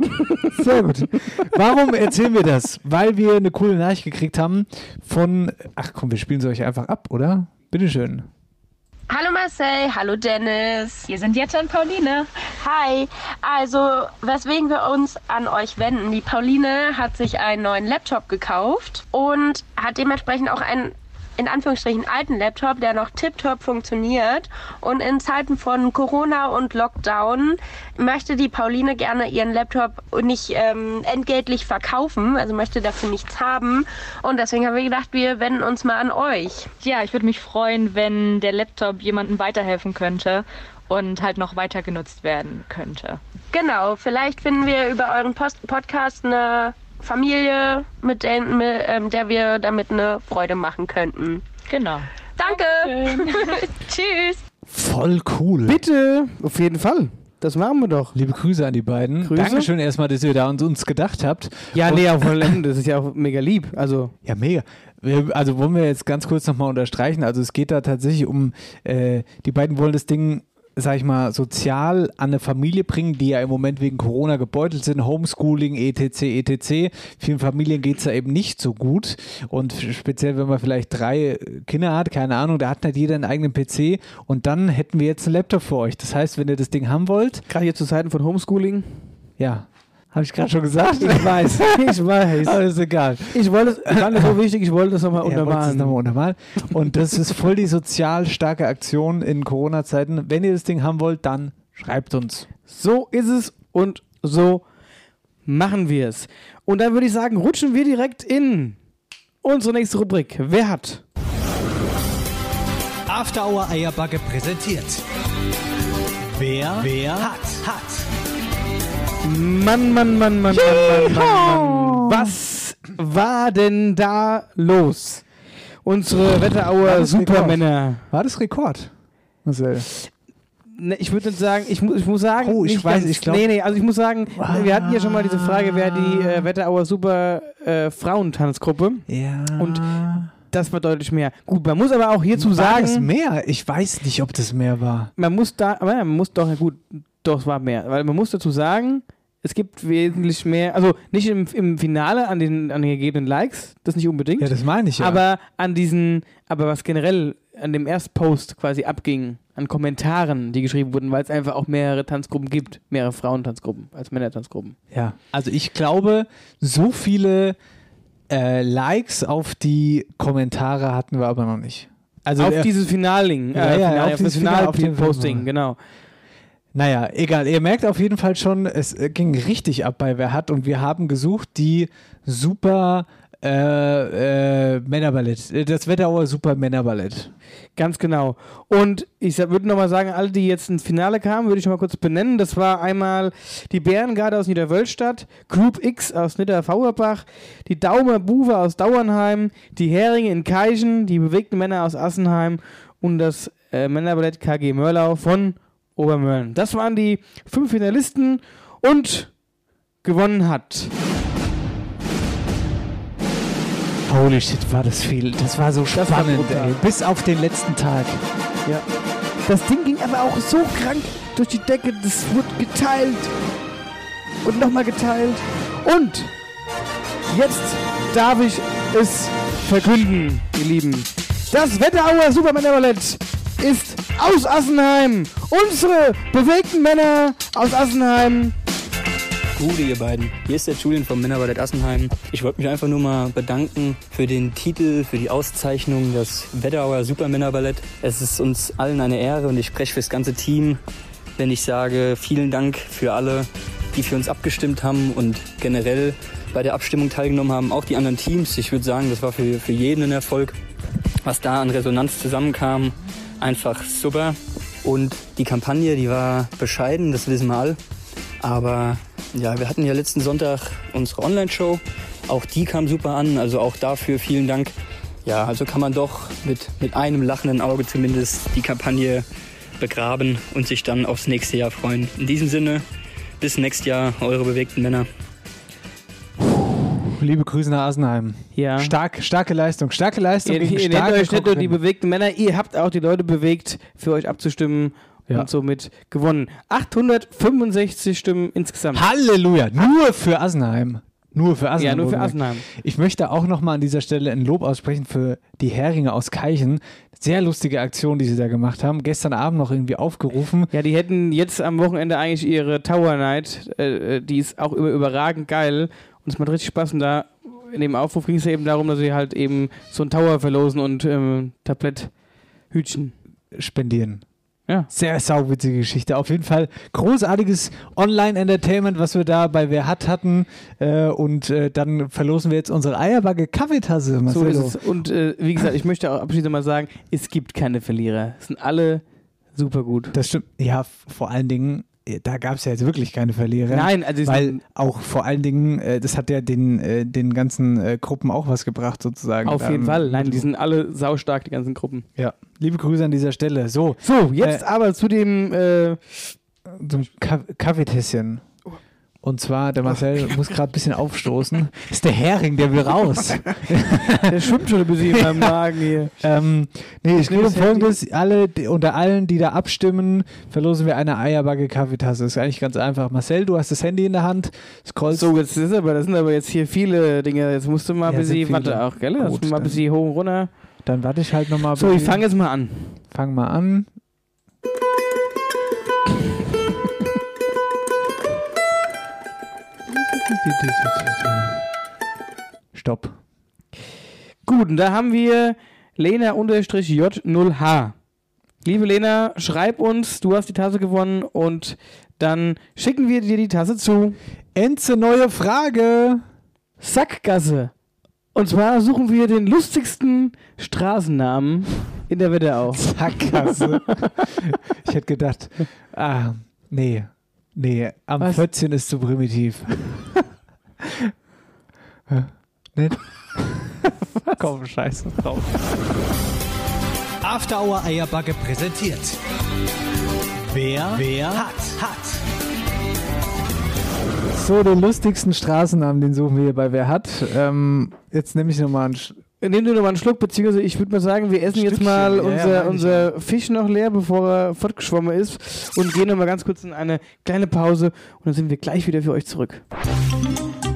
Sehr gut. Warum erzählen wir das? Weil wir eine coole Nachricht gekriegt haben von. Ach komm, wir spielen sie euch einfach ab, oder? Bitteschön. Hallo Marcel, hallo Dennis. Wir sind Jette und Pauline. Hi. Also, weswegen wir uns an euch wenden. Die Pauline hat sich einen neuen Laptop gekauft und hat dementsprechend auch einen in Anführungsstrichen alten Laptop, der noch tiptop funktioniert. Und in Zeiten von Corona und Lockdown möchte die Pauline gerne ihren Laptop nicht ähm, entgeltlich verkaufen, also möchte dafür nichts haben. Und deswegen haben wir gedacht, wir wenden uns mal an euch. Ja, ich würde mich freuen, wenn der Laptop jemandem weiterhelfen könnte und halt noch weiter genutzt werden könnte. Genau, vielleicht finden wir über euren Post Podcast eine Familie, mit der, mit, ähm, der wir damit eine Freude machen könnten. Genau. Danke. Tschüss. Voll cool. Bitte, auf jeden Fall. Das machen wir doch. Liebe Grüße an die beiden. Grüße. Dankeschön erstmal, dass ihr da uns, uns gedacht habt. Ja, Und- nee, auf voll Ende. Das ist ja auch mega lieb. Also, Ja, mega. Also wollen wir jetzt ganz kurz nochmal unterstreichen. Also es geht da tatsächlich um, äh, die beiden wollen das Ding, sag ich mal, sozial an eine Familie bringen, die ja im Moment wegen Corona gebeutelt sind. Homeschooling, etc., etc. Vielen Familien geht es da eben nicht so gut. Und speziell, wenn man vielleicht drei Kinder hat, keine Ahnung, da hat nicht jeder einen eigenen PC. Und dann hätten wir jetzt einen Laptop für euch. Das heißt, wenn ihr das Ding haben wollt, gerade hier zu Zeiten von Homeschooling. ja, habe ich gerade schon gesagt. Ich weiß, ich weiß. Aber ist egal. Ich wollte es, ich fand das so wichtig, ich wollte das nochmal Er untermalen. nochmal untermalen. Und das ist voll die sozial starke Aktion in Corona-Zeiten. Wenn ihr das Ding haben wollt, dann schreibt uns. So ist es und so machen wir es. Und dann würde ich sagen, rutschen wir direkt in unsere nächste Rubrik. Wer hat? After Hour Eierbacke präsentiert. Wer, wer hat, hat. Mann, Mann, Mann, Mann, Mann, Mann, Mann, Mann. Was war denn da los? Unsere Wetterauer das Supermänner. War das Rekord? Marcel. Ne, ich würde sagen, ich, mu ich muss sagen, Oh, ich weiß, ganz, ich glaub- Nee, nee, also ich muss sagen, wir hatten ja schon mal diese Frage, wer die äh, Wetterauer Super äh, Frauentanzgruppe. Ja. Und Das war deutlich mehr. Gut, man muss aber auch hierzu war das sagen, mehr? Ich weiß nicht, ob das mehr war. man muss da, aber ja, man muss doch, ja gut, doch, es war mehr. Weil man muss dazu sagen, es gibt wesentlich mehr, also nicht im, im Finale an den, an den gegebenen Likes, das nicht unbedingt, Ja, das meine ich ja. aber an diesen, aber was generell an dem Erstpost quasi abging, an Kommentaren, die geschrieben wurden, weil es einfach auch mehrere Tanzgruppen gibt, mehrere Frauentanzgruppen als Männertanzgruppen. Ja, also ich glaube, so viele äh, Likes auf die Kommentare hatten wir aber noch nicht. Also auf dieses Finaling, Ja, äh, ja, Finale, auf auf das dieses Finale, auf den Final-Posting, Film. genau. Naja, egal. Ihr merkt auf jeden Fall schon, es äh, ging richtig ab bei Wer hat und wir haben gesucht die super äh, äh, Männerballett. Äh, Das Wetterauer Super Männerballett. Ganz genau. Und ich würde nochmal sagen, alle, die jetzt ins Finale kamen, würde ich nochmal kurz benennen. Das war einmal die Bärengarde aus Niederwölstadt, Group X aus Niederfauerbach, die Daumer Buwe aus Dauernheim, die Heringe in Keichen, die bewegten Männer aus Assenheim und das äh, Männerballett KG Mörlau von Obermörlen. Das waren die fünf Finalisten und gewonnen hat. Holy shit, war das viel. Das war so spannend, ey. Bis auf den letzten Tag. Ja. Das Ding ging aber auch so krank durch die Decke, das wurde geteilt und nochmal geteilt. Und jetzt darf ich es verkünden, ihr Lieben. Das Wetterauer Supermännerballett ist aus Assenheim. Unsere bewegten Männer aus Assenheim Gute, ihr beiden. Hier ist der Julian vom Männerballett Assenheim. Ich wollte mich einfach nur mal bedanken für den Titel, für die Auszeichnung, das Wetterauer Supermännerballett. Es ist uns allen eine Ehre und ich spreche für das ganze Team, wenn ich sage, vielen Dank für alle, die für uns abgestimmt haben und generell bei der Abstimmung teilgenommen haben, auch die anderen Teams. Ich würde sagen, das war für, für jeden ein Erfolg, was da an Resonanz zusammenkam. Einfach super. Und die Kampagne, die war bescheiden, das wissen wir alle. Aber ja, wir hatten ja letzten Sonntag unsere Online-Show. Auch die kam super an, also auch dafür vielen Dank. Ja, also kann man doch mit, mit einem lachenden Auge zumindest die Kampagne begraben und sich dann aufs nächste Jahr freuen. In diesem Sinne, bis nächstes Jahr, eure bewegten Männer. Liebe Grüße nach Asenheim. Ja. Stark, starke Leistung, starke Leistung. Ihr, ihr nennt euch nicht nur die bewegten Männer, ihr habt auch die Leute bewegt, für euch abzustimmen Ja. und somit gewonnen. 865 Stimmen insgesamt. Halleluja, nur für Asenheim. Nur für Asenheim. Ja, nur für. Asenheim. Ich möchte auch nochmal an dieser Stelle ein Lob aussprechen für die Heringe aus Keichen. Sehr lustige Aktion, die sie da gemacht haben. Gestern Abend noch irgendwie aufgerufen. Ja, die hätten jetzt am Wochenende eigentlich ihre Tower Night, äh, äh, die ist auch über, überragend geil und es macht richtig Spaß und da in dem Aufruf ging es ja eben darum, dass sie halt eben so ein Tower verlosen und ähm, Tabletthütchen. Spendieren. Ja. Sehr sauwitzige Geschichte. Auf jeden Fall großartiges Online-Entertainment, was wir da bei Wer hat hatten. Äh, und äh, dann verlosen wir jetzt unsere Eierbacke Kaffeetasse. So Marcelo. ist es. Und äh, wie gesagt, ich möchte auch abschließend mal sagen, es gibt keine Verlierer. Es sind alle super gut. Das stimmt. Ja, vor allen Dingen, da gab es ja jetzt wirklich keine Verlierer. Nein, also weil auch vor allen Dingen, äh, das hat ja den, äh, den ganzen äh, Gruppen auch was gebracht sozusagen. Auf jeden Ähm, Fall. Nein, die sind alle saustark, die ganzen Gruppen. Ja, liebe Grüße an dieser Stelle. So, So, jetzt aber zu dem äh, zum Ka Kaffeetässchen. Und zwar, der Marcel muss gerade ein bisschen aufstoßen. Das ist der Hering, der will raus. der schwimmt schon ein bisschen in meinem Magen hier. Ähm, nee, es geht um folgendes. Alle, die, unter allen, die da abstimmen, verlosen wir eine Eierbacke Kaffeetasse. Das ist eigentlich ganz einfach. Marcel, du hast das Handy in der Hand. Scrollst So, jetzt ist aber, das sind aber jetzt hier viele Dinge. Jetzt musst du mal ein Ja, sind bisschen, warte auch, gell? Gut, mal ein bisschen hoch und runter. Dann warte ich halt nochmal. So, ich fange jetzt mal an. Fang mal an. Stopp. Gut, und da haben wir Lena-J0H. Liebe Lena, schreib uns, du hast die Tasse gewonnen und dann schicken wir dir die Tasse zu. Enze, neue Frage. Sackgasse. Und zwar suchen wir den lustigsten Straßennamen in der Wetterau. Sackgasse. ich hätte gedacht, ah, nee, nee, am Was? 14 ist zu primitiv. Nicht? Komm, scheiße drauf. After Hour Eierbacke präsentiert. Wer, wer hat, hat. So, den lustigsten Straßennamen, den suchen wir hier bei Wer hat. Ähm, jetzt nehme ich nochmal einen. Sch Nimm dir nochmal einen Schluck, beziehungsweise ich würde mal sagen, wir essen jetzt Stückchen, mal ja, ja, unser, ich unser Fisch noch leer, bevor er fortgeschwommen ist und gehen nochmal ganz kurz in eine kleine Pause und dann sind wir gleich wieder für euch zurück.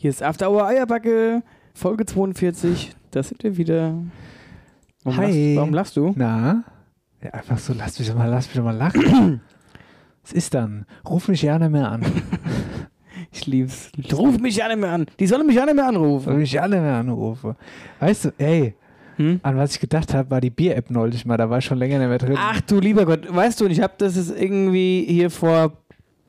Hier ist After Hour Eierbacke, Folge 42. Da sind wir wieder. Warum Hi. Lachst, warum lachst du? Na? Ja, einfach so, lass mich doch mal, lass mich doch mal lachen. Was ist dann? Ruf mich ja nicht mehr an. Ich lieb's. Ruf mich ja nicht mehr an. Die sollen mich ja nicht mehr Soll anrufen. mich ja nicht mehr anrufen. Weißt du, ey, Hm? an was ich gedacht habe, war die Bier-App neulich mal, da war ich schon länger nicht mehr drin. Ach du lieber Gott, weißt du, und ich habe das jetzt irgendwie hier vor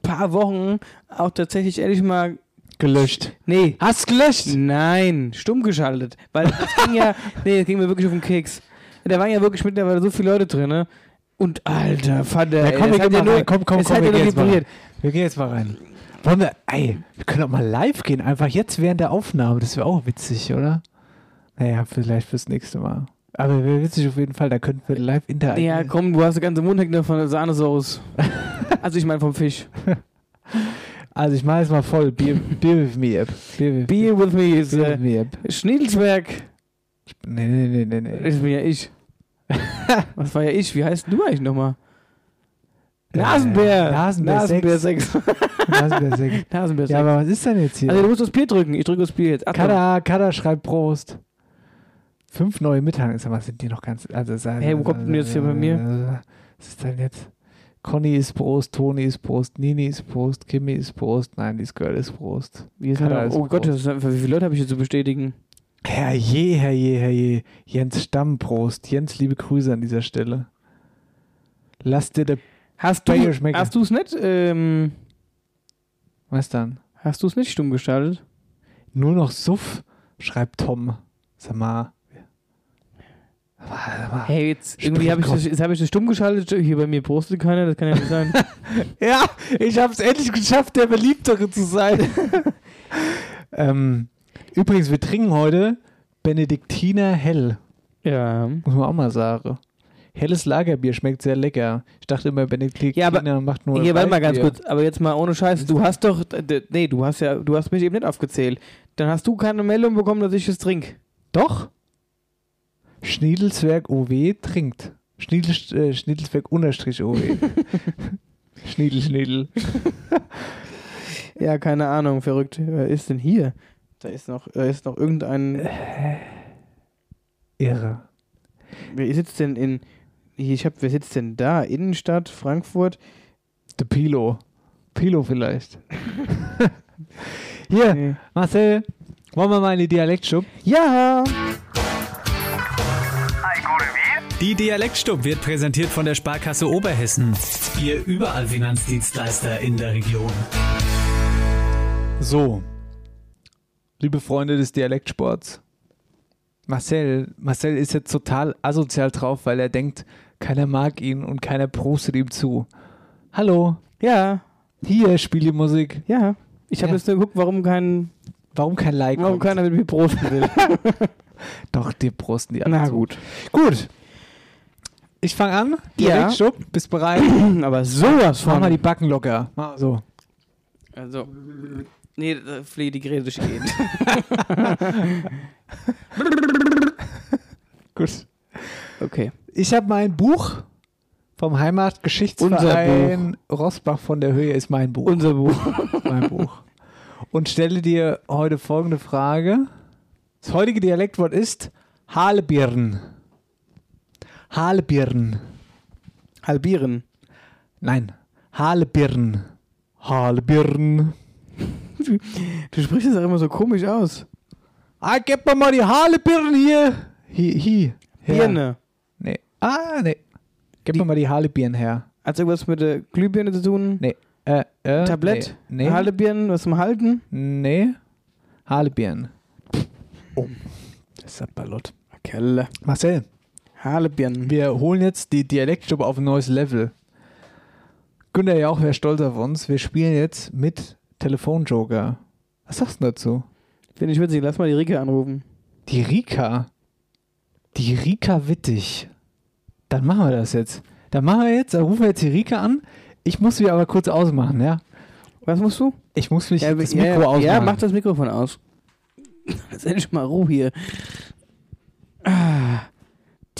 paar Wochen auch tatsächlich ehrlich mal gelöscht. Nee. Hast gelöscht? Nein, stumm geschaltet. Weil das ging ja, nee, das ging mir wirklich auf den Keks. Da waren ja wirklich mittlerweile so viele Leute drin, ne? Und alter Vater, Ja, ey, komm, wir hat gehen mal nur, rein. Komm, komm, komm, wir ja gehen nur jetzt mal rein. Wir gehen jetzt mal rein. Wollen wir, ey, wir können doch mal live gehen, einfach jetzt während der Aufnahme. Das wäre auch witzig, oder? Naja, vielleicht fürs nächste Mal. Aber wäre witzig auf jeden Fall, da könnten wir live interagieren. Ja, komm, du hast den ganzen hängt noch von der Sahnesauce. also ich meine vom Fisch. Also ich mache jetzt mal voll. Beer, Beer with me App. Beer with, Beer with me ist Beer äh, with me App. Schniedelsberg. Nee, nee, nee, nee, nee. Das bin ja ich. Was war ja ich? Wie heißt du eigentlich nochmal? Nasenbär. Nasenbär Nasenbär 6. 6. Nasenbär 6. Nasenbär 6. Ja, aber was ist denn jetzt hier? also du musst das Bier drücken. Ich drücke das Bier jetzt. Achtung. Kada, Kada schreibt Prost. Fünf neue Mitteilungen. Sag mal, sind die noch ganz. Also, Hey, wo kommt denn jetzt hier bei mir? Was ist denn jetzt? Conny ist Prost, Toni ist Prost, Nini ist Prost, Kimi ist Prost, nein, die Girl ist Prost. Wie ist Kada denn, oh Gott, Prost. ist, wie viele Leute habe ich hier zu bestätigen? Herrje, herrje, herrje. Jens Stamm, Prost. Jens, liebe Grüße an dieser Stelle. Lass dir der Hast du hast du es nicht? Ähm, Was dann? hast du es nicht stumm gestaltet? Nur noch Suff, schreibt Tom. Sag mal. Hey, jetzt irgendwie habe ich, das- jetzt hab ich das stumm geschaltet. Hier bei mir postet keiner, das kann ja nicht sein. Ja, ich habe es endlich geschafft, der Beliebtere zu sein. ähm, übrigens, wir trinken heute Benediktiner Hell. Ja. Muss man auch mal sagen. Helles Lagerbier schmeckt sehr lecker. Ich dachte immer, Benediktiner Ja, aber macht nur. Hier, warte mal ganz kurz, aber jetzt mal ohne Scheiß. Du hast doch, nee, du hast ja, du hast mich eben nicht aufgezählt. Dann hast du keine Meldung bekommen, dass ich es trinke. Doch. Schniedelswerk OW trinkt. Schniedel, äh, Schniedelswerk unterstrich OW. Schniedel, Schniedel. Ja, keine Ahnung, verrückt. Wer ist denn hier? Da ist noch, da ist noch irgendein. Irre. Wer sitzt denn in. Ich hab, wer sitzt denn da? Innenstadt, Frankfurt? Der Pilo. Pilo vielleicht. Hier, Nee. Marcel, wollen wir mal in die Dialektschub? Ja! Die Dialektstub wird präsentiert von der Sparkasse Oberhessen. Ihr überall Finanzdienstleister in der Region. So, liebe Freunde des Dialektsports, Marcel, Marcel ist jetzt total asozial drauf, weil er denkt, keiner mag ihn und keiner prostet ihm zu. Hallo, Ja, hier spiele Musik. ja. Ich habe Ja. jetzt nur geguckt, warum kein, Warum kein Like? warum kommt? keiner mit mir prosten will. Doch, dir prosten die alle Na zu. gut. Gut. Ich fange an. Ja. Dialektstub. Bist bereit? Aber sowas Mach mal von. die Backen locker. Mach so. Also. Nee, da fliege die Geräte durch die Gegend. Gut. Okay. Ich habe mein Buch vom Heimatgeschichtsverein Rossbach von der Höhe ist mein Buch. Unser Buch. mein Buch. Und stelle dir heute folgende Frage. Das heutige Dialektwort ist Halbirn. Halbirn. Halbieren. Nein, Halbirn. Halbirn. Du sprichst das auch immer so komisch aus. Ah, gib mir mal die Halbirn hier. Hier, hier. her. Birne. Nee. Ah, nee. Gib mir mal die Halbirn her. Hat irgendwas mit der Glühbirne zu tun? Nee. Äh, äh, Tablett? Nee. Nee. Halbirnen, was zum Halten? nee. Halbirn. Oh. Das ist ein Ballott. Kelle. Marcel, Halbirnen. wir holen jetzt die Dialektstube auf ein neues Level. Günther ja auch wäre stolz auf uns. Wir spielen jetzt mit Telefonjoker. Was sagst du dazu? Finde ich witzig. Lass mal die Rike anrufen. Die Rika. Die Rika Wittig. Dann machen wir das jetzt. Dann machen wir jetzt, dann rufen wir jetzt die Rika an. Ich muss sie aber kurz ausmachen, ja? Was musst du? Ich muss mich Ja, das ja, Mikro ausmachen. Ja, mach das Mikrofon aus. Jetzt endlich mal Ruhe hier. Ah,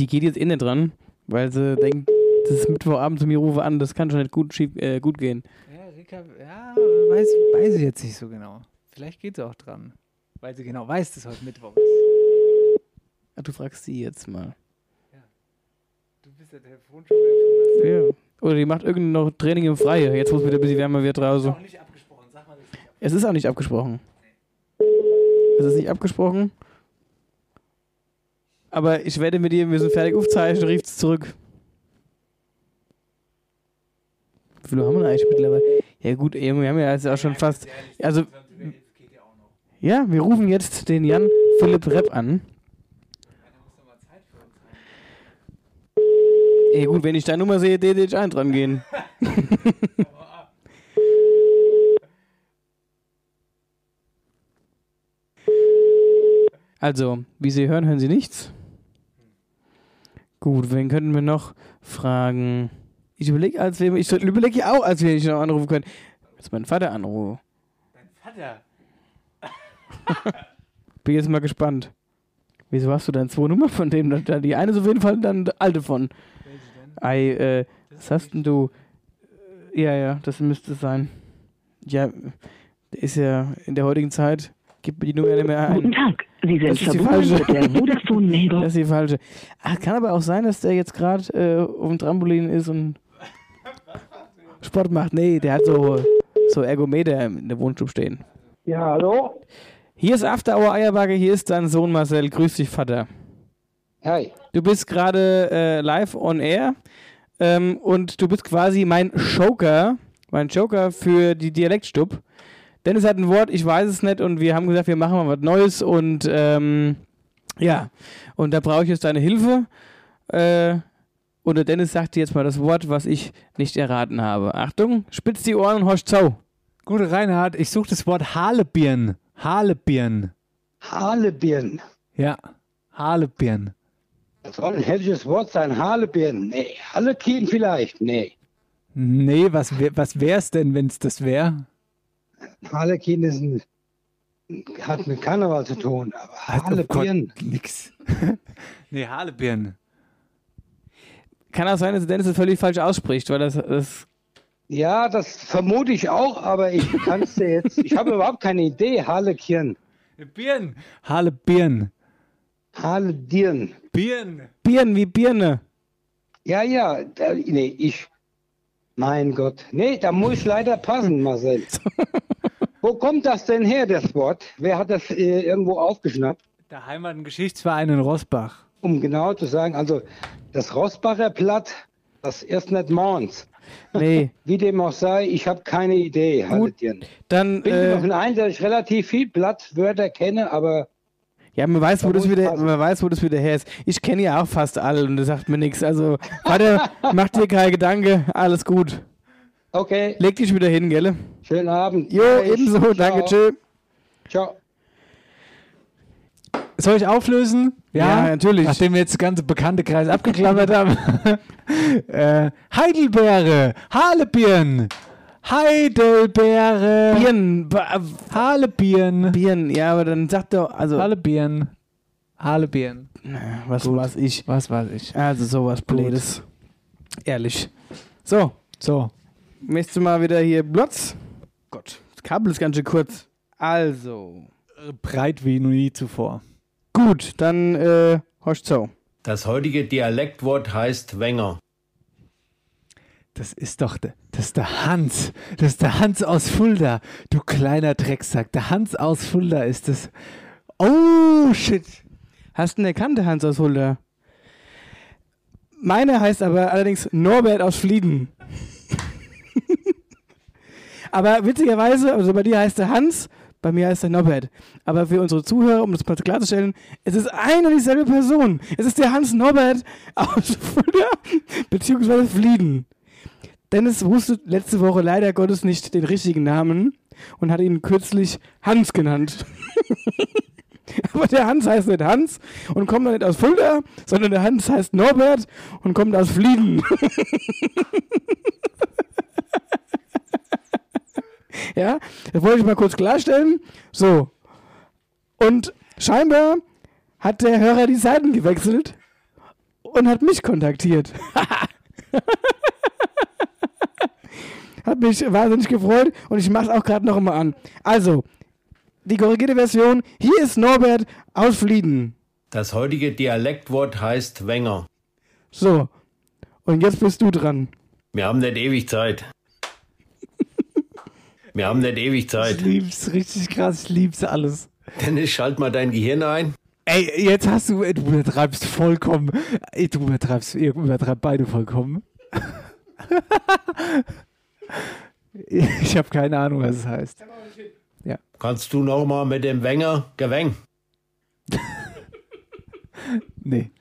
die geht jetzt eh nicht dran, weil sie denkt, das ist Mittwochabend zu mir rufe an, das kann schon nicht gut, schief, äh, gut gehen. Ja, Rika, ja, weiß, weiß ich jetzt nicht so genau. Vielleicht geht sie auch dran. Weil sie genau weiß, dass heute Mittwoch ist. Ah, du fragst sie jetzt mal. Du bist der Telefonjoker Ja. Oder die macht irgendein noch Training im Freie, jetzt es wieder ein bisschen wärmer wird draußen. nicht abgesprochen. Sag mal, das ist nicht abgesprochen. Es ist auch nicht abgesprochen. Es ist nicht abgesprochen. Aber ich werde mit ihr, wir sind fertig aufzeichnen, rief es zurück. Wie viele haben wir eigentlich mittlerweile? Ja gut, wir haben ja jetzt auch schon fast. Also. Ja, wir rufen jetzt den Jan Philipp Repp an. Ey gut, wenn ich deine Nummer sehe, hätte ich dran gehen. Also, wie Sie hören, hören Sie nichts. Gut, wen könnten wir noch fragen? Ich überlege, als wir, ich überlege ja auch, als wir dich noch anrufen können. Jetzt meinen Vater anrufen. Vater. Bin jetzt mal gespannt. Wieso hast du dann zwei Nummern von dem? Da- Die eine ist auf jeden Fall dann die alte von. Ei, äh, was hast denn du? Ja, ja, das müsste es sein. Ja, der ist ja in der heutigen Zeit, gibt mir die Nummer nicht mehr ein. Guten Tag, Sie sind das ist die verbunden falsche. mit der Vodafone Mailbox. Das ist die falsche. Ach, kann aber auch sein, dass der jetzt gerade äh, auf dem Trampolin ist und Sport macht. Nee, der hat so, so Ergometer in der Wohnstube stehen. Ja, hallo? Hier ist After Hour Eierbacke, hier ist dein Sohn Marcel. Grüß dich, Vater. Hi. Du bist gerade äh, live on air ähm, und du bist quasi mein Joker, mein Joker für die Dialektstub. Dennis hat ein Wort, ich weiß es nicht und wir haben gesagt, wir machen mal was Neues und ähm, ja, und da brauche ich jetzt deine Hilfe. Äh, und der Dennis sagt dir jetzt mal das Wort, was ich nicht erraten habe. Achtung, spitz die Ohren und horch zau. Gut, Reinhard, ich suche das Wort Halebirn. Halebirn. Halebirn. Ja, Halebirn. Das soll ein hessisches Wort sein. Halebirn. Nee. Hallekin vielleicht. Nee. Nee, was, wär, was wär's denn, wenn's das wäre? Harlekin ist ein, hat mit Karneval zu tun. Aber Also, oh nix. nee, Halebirn. Kann auch sein, dass Dennis es völlig falsch ausspricht, weil das, das Ja, das vermute ich auch, aber ich kann es dir jetzt. Ich habe überhaupt keine Idee. Halekirn. Birn. Halebirn. Haledirn. Birn. Birnen wie Birne. Ja, ja. Da, nee, ich. Mein Gott. Nee, da muss ich leider passen, Marcel. Wo kommt das denn her, das Wort? Wer hat das äh, irgendwo aufgeschnappt? Der Heimat- und Geschichtsverein in Rossbach. Um genau zu sagen, also das Rossbacher Blatt, das ist nicht Mons. Nee. Wie dem auch sei, ich habe keine Idee. Halledirn. Dann, Bin äh, äh, noch ein, dass ich relativ viel Blattwörter kenne, aber Ja, man weiß, wo Da das ich wieder, man weiß, wo das wieder her ist. Ich kenne ja auch fast alle und das sagt mir nichts. Also, Vater, mach dir keine Gedanken, alles gut. Okay. Leg dich wieder hin, gell? Schönen Abend. Jo, Gleich. ebenso, Ciao. danke, tschö. Ciao. Soll ich auflösen? Ja, natürlich. Nachdem wir jetzt das ganze bekannte Kreis abgeklammert haben. äh, Heidelbeere, Halebirn, Heidelbeere, Birnen, Halebirn, Birnen, ja, aber dann sagt doch, also, Halebirn, Halebirn. was weiß ich. Was weiß ich. Also, sowas Blödes. Ehrlich. So, So, möchtest du mal wieder hier Platz? Gott, das Kabel ist ganz schön kurz. Also, breit wie noch nie zuvor. gut, dann, äh, horch so. Das heutige Dialektwort heißt Wenger. Das ist doch das ist der Hans. Das ist der Hans aus Fulda. Du kleiner Drecksack. Der Hans aus Fulda ist es. Oh, shit. Hast du ihn erkannt, der Hans aus Fulda? Meine heißt aber allerdings Norbert aus Flieden. aber witzigerweise, also bei dir heißt er Hans, bei mir heißt er Norbert. Aber für unsere Zuhörer, um das mal klarzustellen, es ist eine und dieselbe Person. Es ist der Hans Norbert aus Fulda, beziehungsweise Flieden. Dennis wusste letzte Woche leider Gottes nicht den richtigen Namen und hat ihn kürzlich Hans genannt. Aber der Hans heißt nicht Hans und kommt nicht aus Fulda, sondern der Hans heißt Norbert und kommt aus Flieden. ja, das wollte ich mal kurz klarstellen. So. Und scheinbar hat der Hörer die Seiten gewechselt und hat mich kontaktiert. hat mich wahnsinnig gefreut und ich mache es auch gerade noch mal an. Also, die korrigierte Version. Hier ist Norbert aus Flieden. Das heutige Dialektwort heißt Wenger. So. Und jetzt bist du dran. Wir haben nicht ewig Zeit. Wir haben nicht ewig Ich Zeit. lieb's richtig krass. Ich lieb's alles. Dennis, schalt mal dein Gehirn ein. Ey, jetzt hast du, ey, du übertreibst vollkommen. Ey, du übertreibst, ihr übertreibt beide vollkommen. ich habe keine Ahnung, was es heißt. Ja. Kannst du noch mal mit dem Wenger geweng? Nee.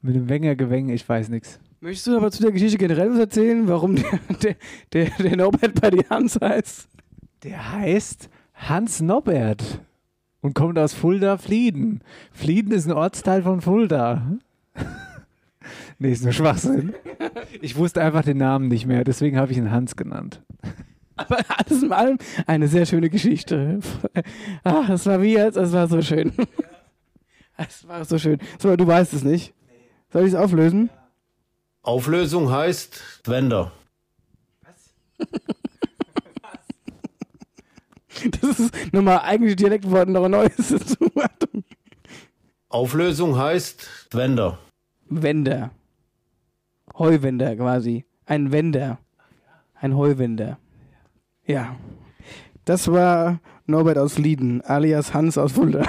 Mit dem Wenger Gewäng, ich weiß nichts. Möchtest du aber zu der Geschichte generell was erzählen, warum der, der, der, der Norbert bei dir Hans heißt? Der heißt Hans Norbert und kommt aus Fulda, Flieden. Flieden ist ein Ortsteil von Fulda. nee, ist nur Schwachsinn. Ich wusste einfach den Namen nicht mehr, deswegen habe ich ihn Hans genannt. Aber alles in allem eine sehr schöne Geschichte. Ach, es war wie jetzt, es war so schön. Es war so schön. So, du weißt es nicht. Soll ich es auflösen? Auflösung heißt Wender. Das ist nochmal eigentlich Dialektwort noch ein neues dazu. Auflösung heißt Wender. Wender. Heuwender quasi. Ein Wender. Ein Heuwender. Ja. Das war Norbert aus Lieden, alias Hans aus Fulda.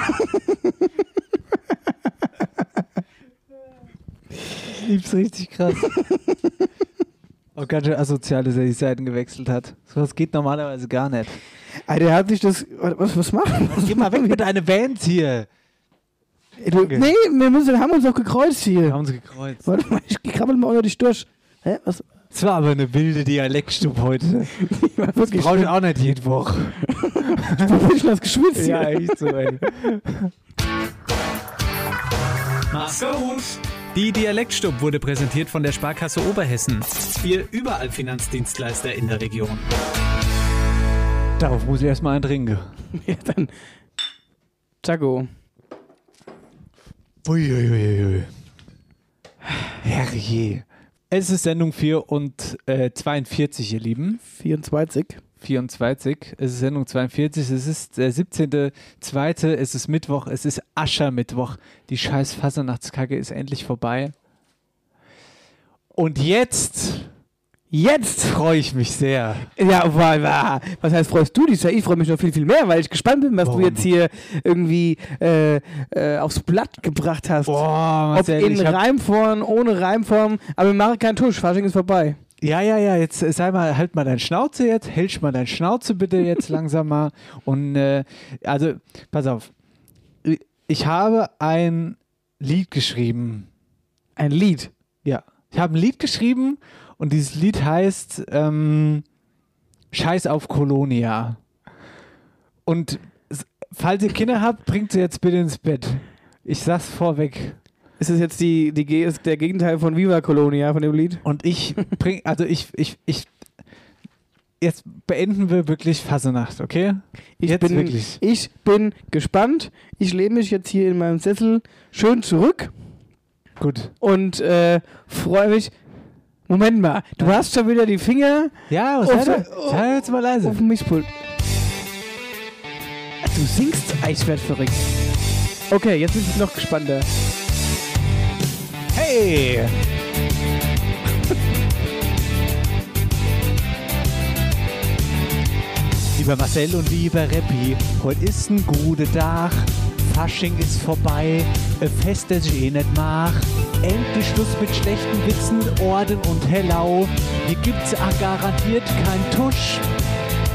Ich lieb's richtig krass. Auch ganz schön asozial, dass er die Seiten gewechselt hat. Sowas geht normalerweise gar nicht. Alter, der hat sich das. Was, was machen? Geh mal weg mit deinen Bands hier. Du, nee, wir müssen, haben uns doch gekreuzt hier. Wir haben uns gekreuzt. Warte mal, ich krabbel mal unter dich durch. Hä? Was? Es war aber eine wilde Dialektstub heute. Das wirklich brauche ich schlimm. auch nicht jede Woche. Ich bin wirklich das geschwitzt Ja, hier. echt so, ey. Maske gut. Die Dialektstub wurde präsentiert von der Sparkasse Oberhessen. Ihr überall Finanzdienstleister in der Region. Darauf muss ich erstmal einen trinken. Ja, dann. Chago. Uiuiui. Herrje. Es ist Sendung 4 und äh, 42, ihr Lieben. 24. 24. Es ist Sendung 42. Es ist der 17.2. Es ist Mittwoch. Es ist Aschermittwoch. Die scheiß Fasernachtskacke ist endlich vorbei. Und jetzt, Jetzt! freue ich mich sehr. Ja, wa- wa- was heißt, freust du dich? Ich freue mich noch viel, viel mehr, weil ich gespannt bin, was Warum? du jetzt hier irgendwie äh, äh, aufs Blatt gebracht hast. Boah, Ob in Reimform, ohne Reimform, aber wir machen keinen Tusch, Fasching ist vorbei. Ja, ja, ja, jetzt äh, sei mal, halt mal dein Schnauze jetzt, hältst mal dein Schnauze bitte jetzt langsam mal. Und äh, also, pass auf. Ich habe ein Lied geschrieben. Ein Lied? Ja. Ich habe ein Lied geschrieben und dieses Lied heißt ähm, Scheiß auf Kolonia. Und falls ihr Kinder habt, bringt sie jetzt bitte ins Bett. Ich sag's vorweg. Ist das jetzt die, die, der Gegenteil von Viva Colonia, von dem Lied? Und ich bring, also ich, ich, ich, jetzt beenden wir wirklich Fasenacht, okay? Ich jetzt bin, wirklich. Ich bin gespannt. Ich lehne mich jetzt hier in meinem Sessel schön zurück Gut. und äh, freue mich. Moment mal, du hast schon wieder die Finger Ja, was auf, er? der- Sei jetzt mal leise. auf dem Mischpult. Du singst, ich werd verrückt. Okay, jetzt bin ich noch gespannter. Hey! Lieber Marcel und lieber Reppi, heute ist ein guter Tag. Fasching ist vorbei, ein Fest, das ich eh nicht mag. Endlich Schluss mit schlechten Witzen, Orden und Hellau. Hier gibt's auch garantiert kein Tusch.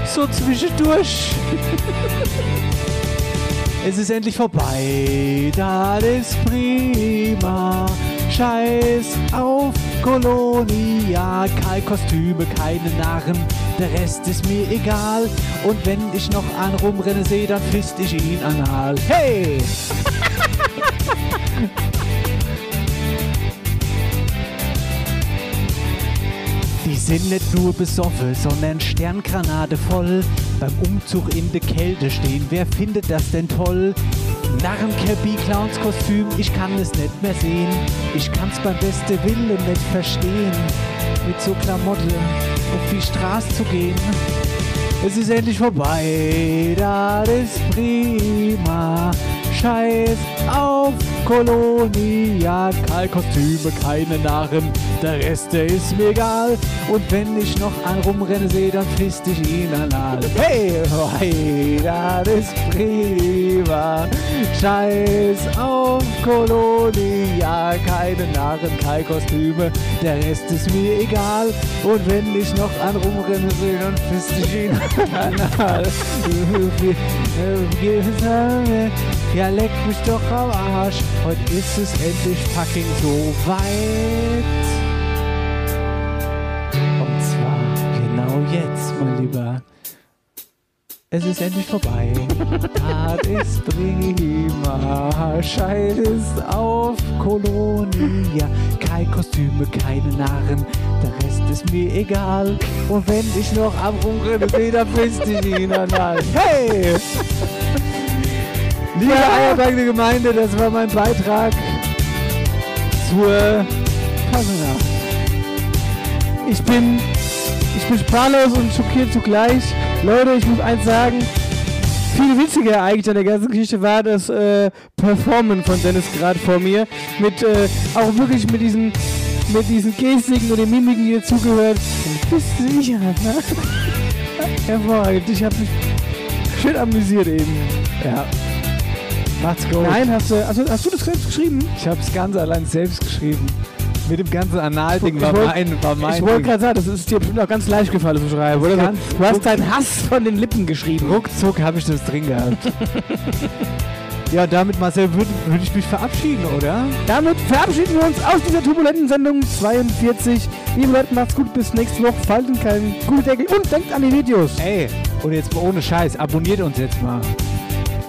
So zwischendurch. Es ist endlich vorbei, das ist prima. Scheiß auf Kolonia, keine Kostüme, keine Narren, der Rest ist mir egal. Und wenn ich noch an rumrenne sehe, dann fist ich ihn anal. Hey! Die sind nicht nur besoffen, sondern Sterngranate voll. Beim Umzug in der Kälte stehen, wer findet das denn toll? Narrenkäppi, Clownskostüm, ich kann es nicht mehr sehen. Ich kann's beim besten Willen nicht verstehen. Mit so Klamotte auf die Straße zu gehen. Es ist endlich vorbei, das ist prima. Scheiß auf Kolonia, keine Narren, der Rest, der ist mir egal. Und wenn ich noch an rumrenne sehe, dann fist ich ihn anal. Hey, oh, hey, das ist prima. Scheiß auf Kolonia, keine Narren, keine Kostüme, der Rest ist mir egal. Und wenn ich noch an rumrenne sehe, dann fist ich ihn anal. Ja, leck mich doch am Arsch. Heute ist es endlich fucking so weit. Und zwar genau jetzt, mein Lieber. Es ist endlich vorbei. Das ist prima. Scheiß auf Kolonia. Keine Kostüme, keine Narren. Der Rest ist mir egal. Und wenn ich noch am Rumrennen sehe, dann frisst ich ihn anal. Hey! Liebe Eierbergende Gemeinde, das war mein Beitrag zur Fasenacht. Ich bin Ich bin sprachlos und schockiert zugleich. Leute, ich muss eins sagen. Viel witziger eigentlich an der ganzen Geschichte war das äh, Performen von Dennis gerade vor mir. Mit, äh, auch wirklich mit diesen, mit diesen Gestiken und den Mimiken, die dazugehört. Bist du sicher, ne? Hervorragend. Ich habe mich schön amüsiert eben. Ja. Macht's gut. Nein, hast du, also, hast du das selbst geschrieben? Ich habe es ganz allein selbst geschrieben. Mit dem ganzen Analding war mein, war mein Ich wollte gerade sagen, das ist dir bestimmt auch ganz leicht gefallen zu schreiben, oder? Ganz- Du hast deinen Hass von den Lippen geschrieben. Ruckzuck habe ich das drin gehabt. ja, damit, Marcel, würde würd ich mich verabschieden, oder? Damit verabschieden wir uns aus dieser turbulenten Sendung 42. Liebe Leute, macht's gut, bis nächste Woche. Falten keinen Guldeckel und denkt an die Videos. Ey, und jetzt mal ohne Scheiß, abonniert uns jetzt mal.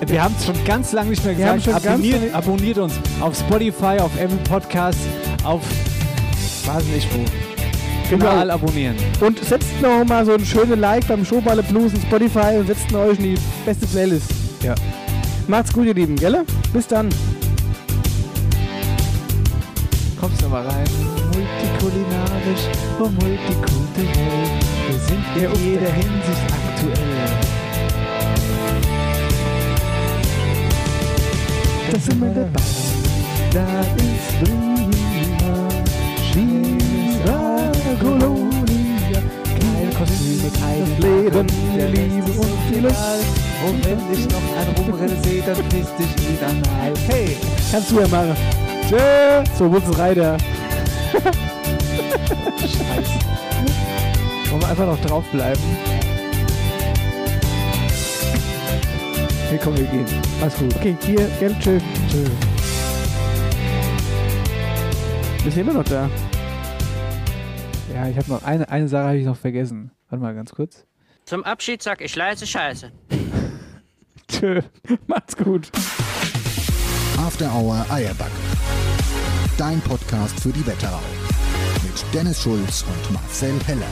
Wir haben es schon ganz lange nicht mehr gesagt. Abonniert, abonniert uns auf Spotify, auf Apple Podcasts, auf weiß nicht wo. Genau. Überall abonnieren. Und setzt noch mal so ein schönes Like beim Showballe Blues in Spotify und setzt euch in die beste Playlist. Ja. Macht's gut, ihr Lieben, gell? Bis dann. Kommst du mal rein. Multikulinarisch und multikulturell. Wir sind in jeder Hinsicht Das sind wir dabei. Da ist prima. Viva Colonia. Keine Kostüme, keine Leben, Liebe und vieles. Und wenn ich noch ein Rumrennen sehe, dann pisst ich wieder mal. Hey! Kannst du ja machen. Tschö. So, Wutz Reiter. Scheiße. Wollen wir einfach noch draufbleiben? Komm, wir gehen. Mach's gut. Okay, hier, gell? Tschö. Tschö. Wir sind immer noch da. Ja, ich habe noch eine, eine Sache habe ich noch vergessen. Warte mal ganz kurz. Zum Abschied sag ich leise Scheiße. Tschö. Macht's gut. After Hour Eierbacke. Dein Podcast für die Wetterau. Mit Dennis Schulz und Marcel Heller.